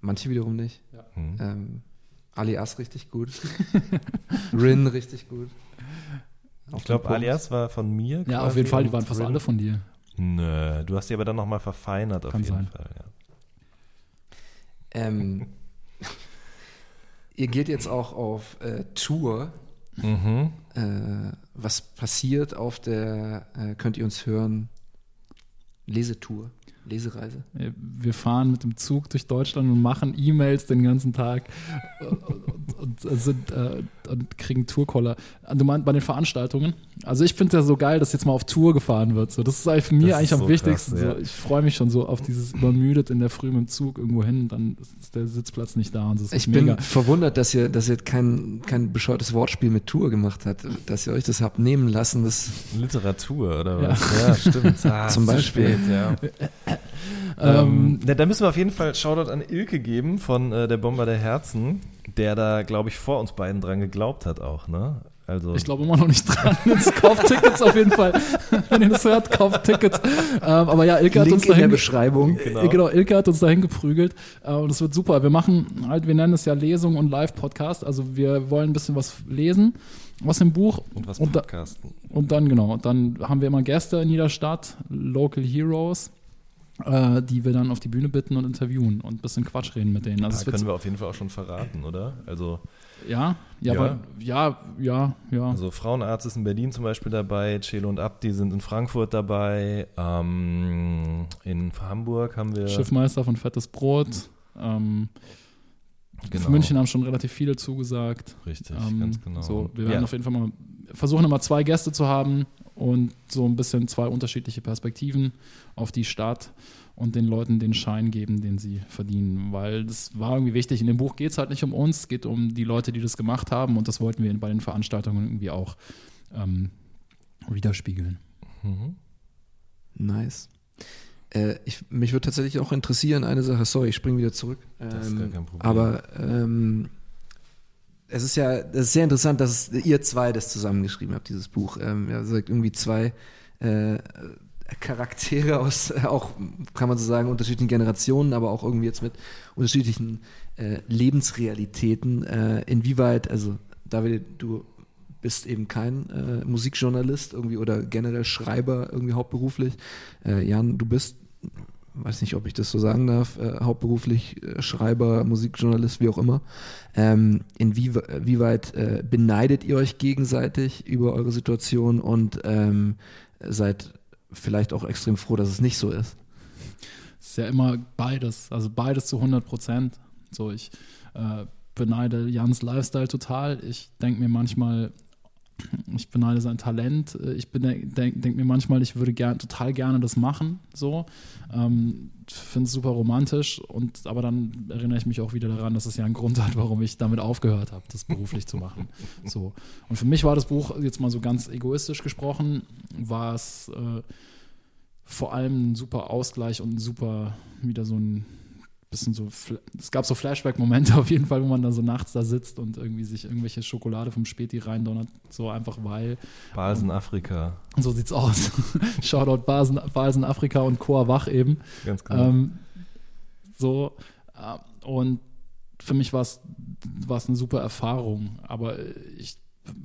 Manche wiederum nicht. Hm. Ähm, Alias richtig gut. [LAUGHS] Rin richtig gut. Auf Ich glaube. Alias war von mir. Ja, auf jeden Fall, die waren fast Rin- alle von dir. Nö, du hast die aber dann nochmal verfeinert auf Kann jeden sein. Fall. Ja. Ähm, [LAUGHS] ihr geht jetzt auch auf äh, Tour. Mhm. Äh, was passiert auf der, äh, könnt ihr uns hören, Lesetour, Lesereise? Wir fahren mit dem Zug durch Deutschland und machen E-Mails den ganzen Tag und, und, und, sind, äh, und kriegen Tourkoller. Du meinst bei den Veranstaltungen? Also ich finde es ja so geil, dass jetzt mal auf Tour gefahren wird. So, das ist eigentlich für mich Das eigentlich am so wichtigsten. krass, ja. so, ich freue mich schon so auf dieses übermüdet in der Früh mit dem Zug irgendwo hin und dann ist der Sitzplatz nicht da und das ist Ich mega. bin verwundert, dass ihr, dass ihr kein, kein bescheuertes Wortspiel mit Tour gemacht habt, dass ihr euch das habt nehmen lassen. Das, Literatur oder Ja. was? Ja, stimmt. [LAUGHS] Ah, Zum Beispiel. Spät, ja. Ähm, Ähm, da, müssen wir auf jeden Fall Shoutout an Ilke geben von äh, der Bomber der Herzen, der da, glaube ich, vor uns beiden dran geglaubt hat auch, ne? Also Ich glaube immer noch nicht dran. [LAUGHS] Jetzt kauft Tickets auf jeden Fall. [LAUGHS] Wenn ihr das hört, kauft Tickets. Ähm, aber ja, Ilke hat Link uns in der dahin, Beschreibung. Genau. genau. genau, Ilke hat uns dahin geprügelt. Äh, und es wird super. Wir machen halt, wir nennen es ja Lesung und Live-Podcast. Also wir wollen ein bisschen was lesen aus dem Buch. und was und da, podcasten. und dann, genau, dann haben wir immer Gäste in jeder Stadt, Local Heroes, äh, die wir dann auf die Bühne bitten und interviewen und ein bisschen Quatsch reden mit denen. Also Da können wir auf jeden Fall auch schon verraten, oder? Also, ja, ja, Ja. Aber, ja, ja, ja. also Frauenarzt ist in Berlin zum Beispiel dabei, Celo und Abdi sind in Frankfurt dabei, ähm, in Hamburg haben wir Schiffmeister von Fettes Brot. Ähm, genau, München haben schon relativ viele zugesagt. richtig, Ähm, ganz genau. So, wir werden ja. auf jeden Fall mal versuchen, immer zwei Gäste zu haben und so ein bisschen zwei unterschiedliche Perspektiven auf die Stadt und den Leuten den Schein geben, den sie verdienen. Weil das war irgendwie wichtig. In dem Buch geht es halt nicht um uns, es geht um die Leute, die das gemacht haben und das wollten wir bei den Veranstaltungen irgendwie auch ähm, widerspiegeln. Mhm. Nice. Äh, ich, mich würde tatsächlich auch interessieren, eine Sache, sorry, ich springe wieder zurück. Das ist Ähm, gar kein Problem. Aber ähm, es ist ja es ist sehr interessant, dass ihr zwei das zusammengeschrieben habt, dieses Buch. Ähm, ja, sagt irgendwie zwei äh, Charaktere aus äh, auch, kann man so sagen, unterschiedlichen Generationen, aber auch irgendwie jetzt mit unterschiedlichen äh, Lebensrealitäten. Äh, inwieweit, also David, du bist eben kein äh, Musikjournalist irgendwie oder generell Schreiber irgendwie hauptberuflich. Äh, Jan, du bist, weiß nicht, ob ich das so sagen darf, äh, hauptberuflich äh, Schreiber, Musikjournalist, wie auch immer. Ähm, inwieweit äh, beneidet ihr euch gegenseitig über eure Situation und ähm, seid vielleicht auch extrem froh, dass es nicht so ist? Es ist ja immer beides, also beides zu 100 Prozent. So, ich äh, beneide Jans Lifestyle total. Ich denke mir manchmal, ich beneide sein Talent. Äh, Ich denke denk mir manchmal, ich würde gern, total gerne das machen. So, ähm, finde es super romantisch. Und aber dann erinnere ich mich auch wieder daran, dass es ja einen Grund hat, warum ich damit aufgehört habe, das beruflich zu machen. [LAUGHS] So und für mich war das Buch jetzt mal so ganz egoistisch gesprochen, war es äh, vor allem ein super Ausgleich und ein super wieder so ein bisschen so, es gab so Flashback-Momente [LAUGHS] auf jeden Fall, wo man dann so nachts da sitzt und irgendwie sich irgendwelche Schokolade vom Späti reindonnert, so einfach weil. Balsen Afrika, So sieht's aus. [LAUGHS] Shoutout Basen, Balsen Afrika und Chor Wach eben. ganz genau. Ähm, so, äh, und für mich war es eine super Erfahrung, aber ich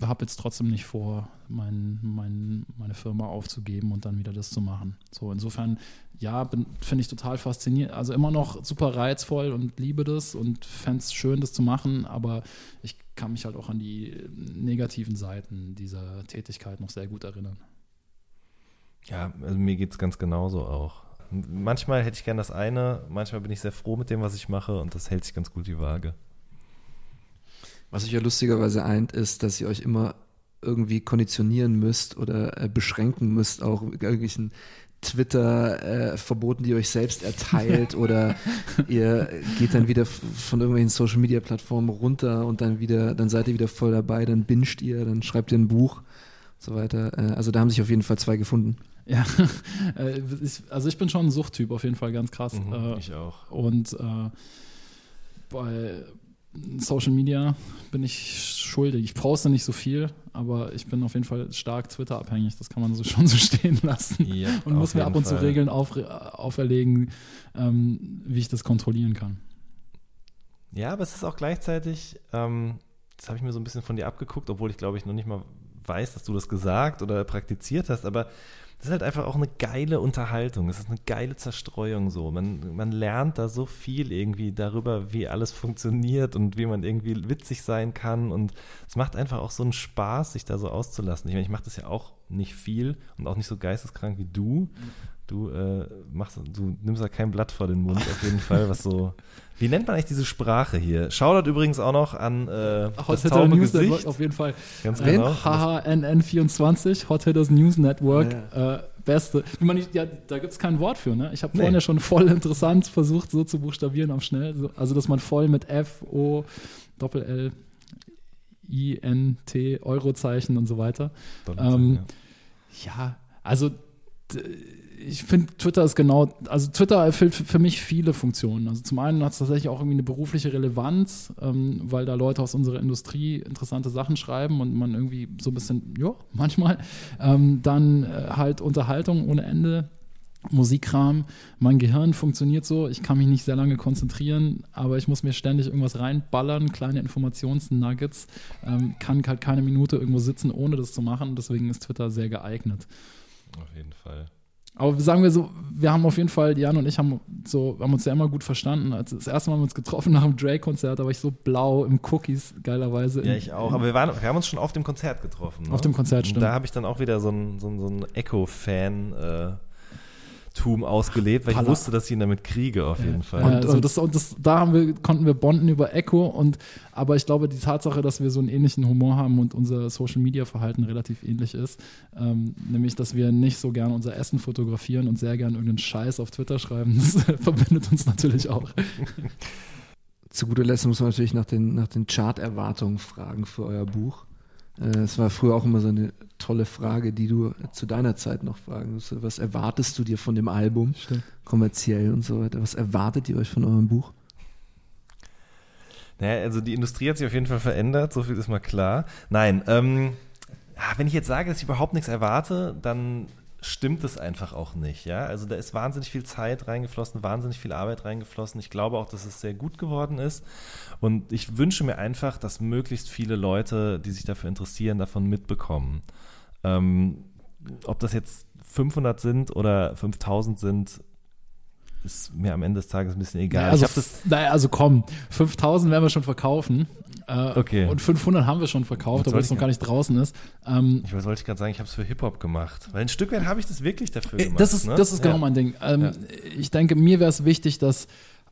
habe jetzt trotzdem nicht vor, mein, mein, meine Firma aufzugeben und dann wieder das zu machen. So, insofern, ja, finde ich total faszinierend. Also immer noch super reizvoll und liebe das und fände es schön, das zu machen, aber ich kann mich halt auch an die negativen Seiten dieser Tätigkeit noch sehr gut erinnern. Ja, also mir geht es ganz genauso auch. Manchmal hätte ich gern das eine, manchmal bin ich sehr froh mit dem, was ich mache und das hält sich ganz gut die Waage. Was euch ja lustigerweise eint, ist, dass ihr euch immer irgendwie konditionieren müsst oder äh, beschränken müsst, auch mit irgendwelchen Twitter-Verboten, die ihr euch selbst erteilt oder [LAUGHS] ihr geht dann wieder von irgendwelchen Social-Media-Plattformen runter und dann wieder, dann seid ihr wieder voll dabei, dann binscht ihr, dann schreibt ihr ein Buch und so weiter. Äh, also da haben sich auf jeden Fall zwei gefunden. Ja, [LAUGHS] äh, ich, also ich bin schon ein Suchttyp, auf jeden Fall ganz krass. Mhm, Äh, ich auch. Und äh, bei Social Media bin ich schuldig. Ich poste nicht so viel, aber ich bin auf jeden Fall stark Twitter-abhängig. Das kann man so [LAUGHS] schon so stehen lassen. Ja, Und muss mir ab und zu Fall. Regeln auf, auferlegen, ähm, wie ich das kontrollieren kann. Ja, aber es ist auch gleichzeitig, ähm, das habe ich mir so ein bisschen von dir abgeguckt, obwohl ich glaube ich noch nicht mal weiß, dass du das gesagt oder praktiziert hast, aber das ist halt einfach auch eine geile Unterhaltung. Es ist eine geile Zerstreuung so. Man, man lernt da so viel irgendwie darüber, wie alles funktioniert und wie man irgendwie witzig sein kann. Und es macht einfach auch so einen Spaß, sich da so auszulassen. Ich meine, ich mache das ja auch nicht viel und auch nicht so geisteskrank wie du. Du äh, machst, du nimmst da kein Blatt vor den Mund auf jeden Fall, was so. Wie nennt man eigentlich diese Sprache hier? Shoutout übrigens auch noch an äh, das Hot Hitter taube News Network Gesicht. auf jeden Fall. Ganz Wen? genau. HHNN24, Hot Hitters News Network. Ah, Äh, beste. Wie man nicht, ja, da gibt es kein Wort für, ne? Ich habe Nee. vorhin ja schon voll interessant versucht, so zu buchstabieren auf schnell. So, also, dass man voll mit F, O, Doppel L, I, N, T, Eurozeichen und so weiter. Ähm, ja. Ja, also ich finde, Twitter ist genau, also Twitter erfüllt für mich viele Funktionen. Also zum einen hat es tatsächlich auch irgendwie eine berufliche Relevanz, ähm, weil da Leute aus unserer Industrie interessante Sachen schreiben und man irgendwie so ein bisschen, ja, [LAUGHS] manchmal, ähm, dann äh, halt Unterhaltung ohne Ende. Musikkram, mein Gehirn funktioniert so, ich kann mich nicht sehr lange konzentrieren, aber ich muss mir ständig irgendwas reinballern, kleine Informationsnuggets, ähm, kann halt keine Minute irgendwo sitzen, ohne das zu machen, deswegen ist Twitter sehr geeignet. Auf jeden Fall. Aber sagen wir so, wir haben auf jeden Fall, Jan und ich haben, so, haben uns ja immer gut verstanden. Als das erste Mal haben wir uns getroffen nach dem Drake-Konzert, da war ich so blau im Cookies, geilerweise. Ja, ich auch. Aber wir, waren, wir haben uns schon auf dem Konzert getroffen. Ne? Auf dem Konzert, stimmt. Und da habe ich dann auch wieder so ein, so so ein Echo-Fan. Äh, Tum ausgelebt, weil ich Palla. wusste, dass ich ihn damit kriege, auf jeden Fall. Und, also das, und das, da haben wir, konnten wir bonden über Echo und aber ich glaube, die Tatsache, dass wir so einen ähnlichen Humor haben und unser Social Media Verhalten relativ ähnlich ist, ähm, nämlich, dass wir nicht so gern unser Essen fotografieren und sehr gern irgendeinen Scheiß auf Twitter schreiben, [LAUGHS] das verbindet uns natürlich auch. Zu guter Letzt muss man natürlich nach den, nach den Chart-Erwartungen fragen für euer Buch. Äh, Es war früher auch immer so eine tolle Frage, die du zu deiner Zeit noch fragen musst. Was erwartest du dir von dem Album? Stimmt. Kommerziell und so weiter. Was erwartet ihr euch von eurem Buch? Naja, also die Industrie hat sich auf jeden Fall verändert, so viel ist mal klar. Nein, ähm, wenn ich jetzt sage, dass ich überhaupt nichts erwarte, dann stimmt es einfach auch nicht. Ja? Also da ist wahnsinnig viel Zeit reingeflossen, wahnsinnig viel Arbeit reingeflossen. Ich glaube auch, dass es sehr gut geworden ist. Und ich wünsche mir einfach, dass möglichst viele Leute, die sich dafür interessieren, davon mitbekommen. Ähm, ob das jetzt 500 sind oder 5000 sind, ist mir am Ende des Tages ein bisschen egal. also, ich habe das naja, also komm, 5000 werden wir schon verkaufen. Äh, Okay. Und 500 haben wir schon verkauft, obwohl es noch gar nicht draußen ist. Ähm, Ich wollte gerade sagen, ich habe es für Hip-Hop gemacht. Weil ein Stück weit habe ich das wirklich dafür Äh, gemacht. Das ist, ne? das ist genau Ja. mein Ding. Ähm, Ja. Ich denke, mir wäre es wichtig, dass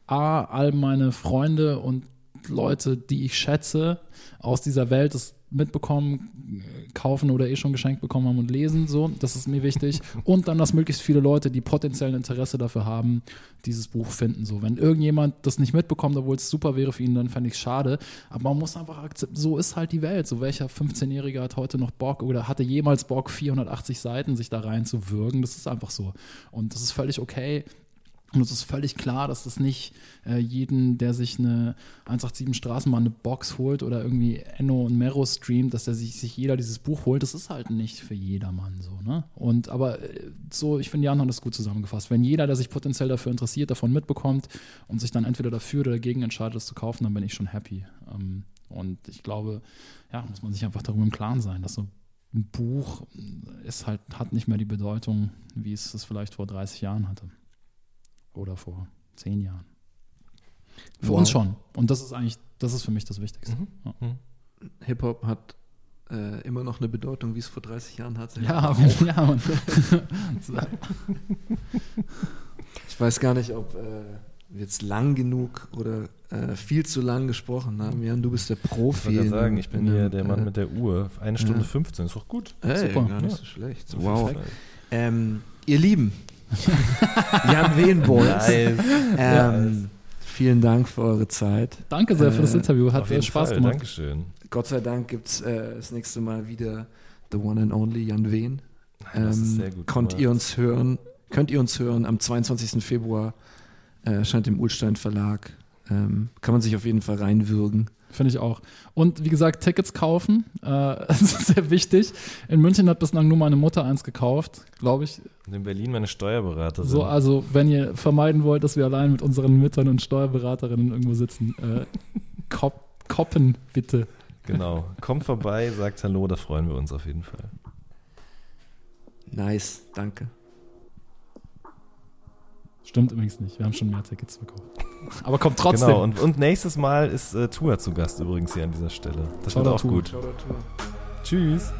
A, all meine Freunde und Leute, die ich schätze, aus dieser Welt das mitbekommen, kaufen oder eh schon geschenkt bekommen haben und lesen. So, das ist mir wichtig. Und dann, dass möglichst viele Leute, die potenziell Interesse dafür haben, dieses Buch finden. So, wenn irgendjemand das nicht mitbekommt, obwohl es super wäre für ihn, dann fände ich es schade. Aber man muss einfach akzeptieren, so ist halt die Welt. So welcher 15-Jährige hat heute noch Bock oder hatte jemals Bock, 480 Seiten sich da rein zu würgen. Das ist einfach so. Und das ist völlig okay. Und es ist völlig klar, dass das nicht äh, jeden, der sich eine 187 Straßenbahn, eine Box holt oder irgendwie Enno und Mero streamt, dass der sich, sich jeder dieses Buch holt. Das ist halt nicht für jedermann so, ne? Und aber äh, so, ich finde, Jan hat das gut zusammengefasst. Wenn jeder, der sich potenziell dafür interessiert, davon mitbekommt und sich dann entweder dafür oder dagegen entscheidet, das zu kaufen, dann bin ich schon happy. Ähm, und ich glaube, ja, muss man sich einfach darüber im Klaren sein, dass so ein Buch ist halt, hat nicht mehr die Bedeutung, wie es es vielleicht vor 30 Jahren hatte oder vor zehn Jahren. Für Wow. uns schon. Und das ist eigentlich, das ist für mich das Wichtigste. Ja, Hip-Hop hat äh, immer noch eine Bedeutung, wie es vor 30 Jahren hatte. ja, [LAUGHS] ja Mann. Ich weiß gar nicht, ob äh, wir jetzt lang genug oder äh, viel zu lang gesprochen haben. Jan, du bist der Ich Profi. gerade in sagen, ich bin in hier der Mann äh, mit der Uhr. Eine Stunde ja. 15, ist doch gut. Ey, Super. gar nicht Ja. so schlecht. Auf Wow. Ähm, ihr Lieben, Jan Wehenboys, Nice. ähm, vielen Dank für eure Zeit. Danke sehr für das Äh, Interview. Hat jeden Spaß Fall, gemacht. Dankeschön. Gott sei Dank gibt es äh, das nächste Mal wieder The One and Only Jan Wehn. Nein, das ist Ähm, sehr gut konnt gemacht. ihr uns hören, könnt ihr uns hören am 22. Februar, äh, erscheint im Ulstein Verlag. Ähm, kann man sich auf jeden Fall reinwürgen. Finde ich auch. Und wie gesagt, Tickets kaufen. Äh, [LAUGHS] das ist sehr wichtig. In München hat bislang nur meine Mutter eins gekauft, glaube ich. Und in Berlin meine Steuerberater So, sind. also, wenn ihr vermeiden wollt, dass wir allein mit unseren Müttern und Steuerberaterinnen irgendwo sitzen, äh, [LAUGHS] kop koppen bitte. Genau. Kommt vorbei, sagt Hallo, da freuen wir uns auf jeden Fall. Nice, danke. Stimmt übrigens nicht. Wir haben schon mehr Tickets verkauft. Aber kommt trotzdem. Genau, und, und nächstes Mal ist äh, Tua zu Gast übrigens hier an dieser Stelle. Das wird Shoutout auch Tua. gut. Tschüss.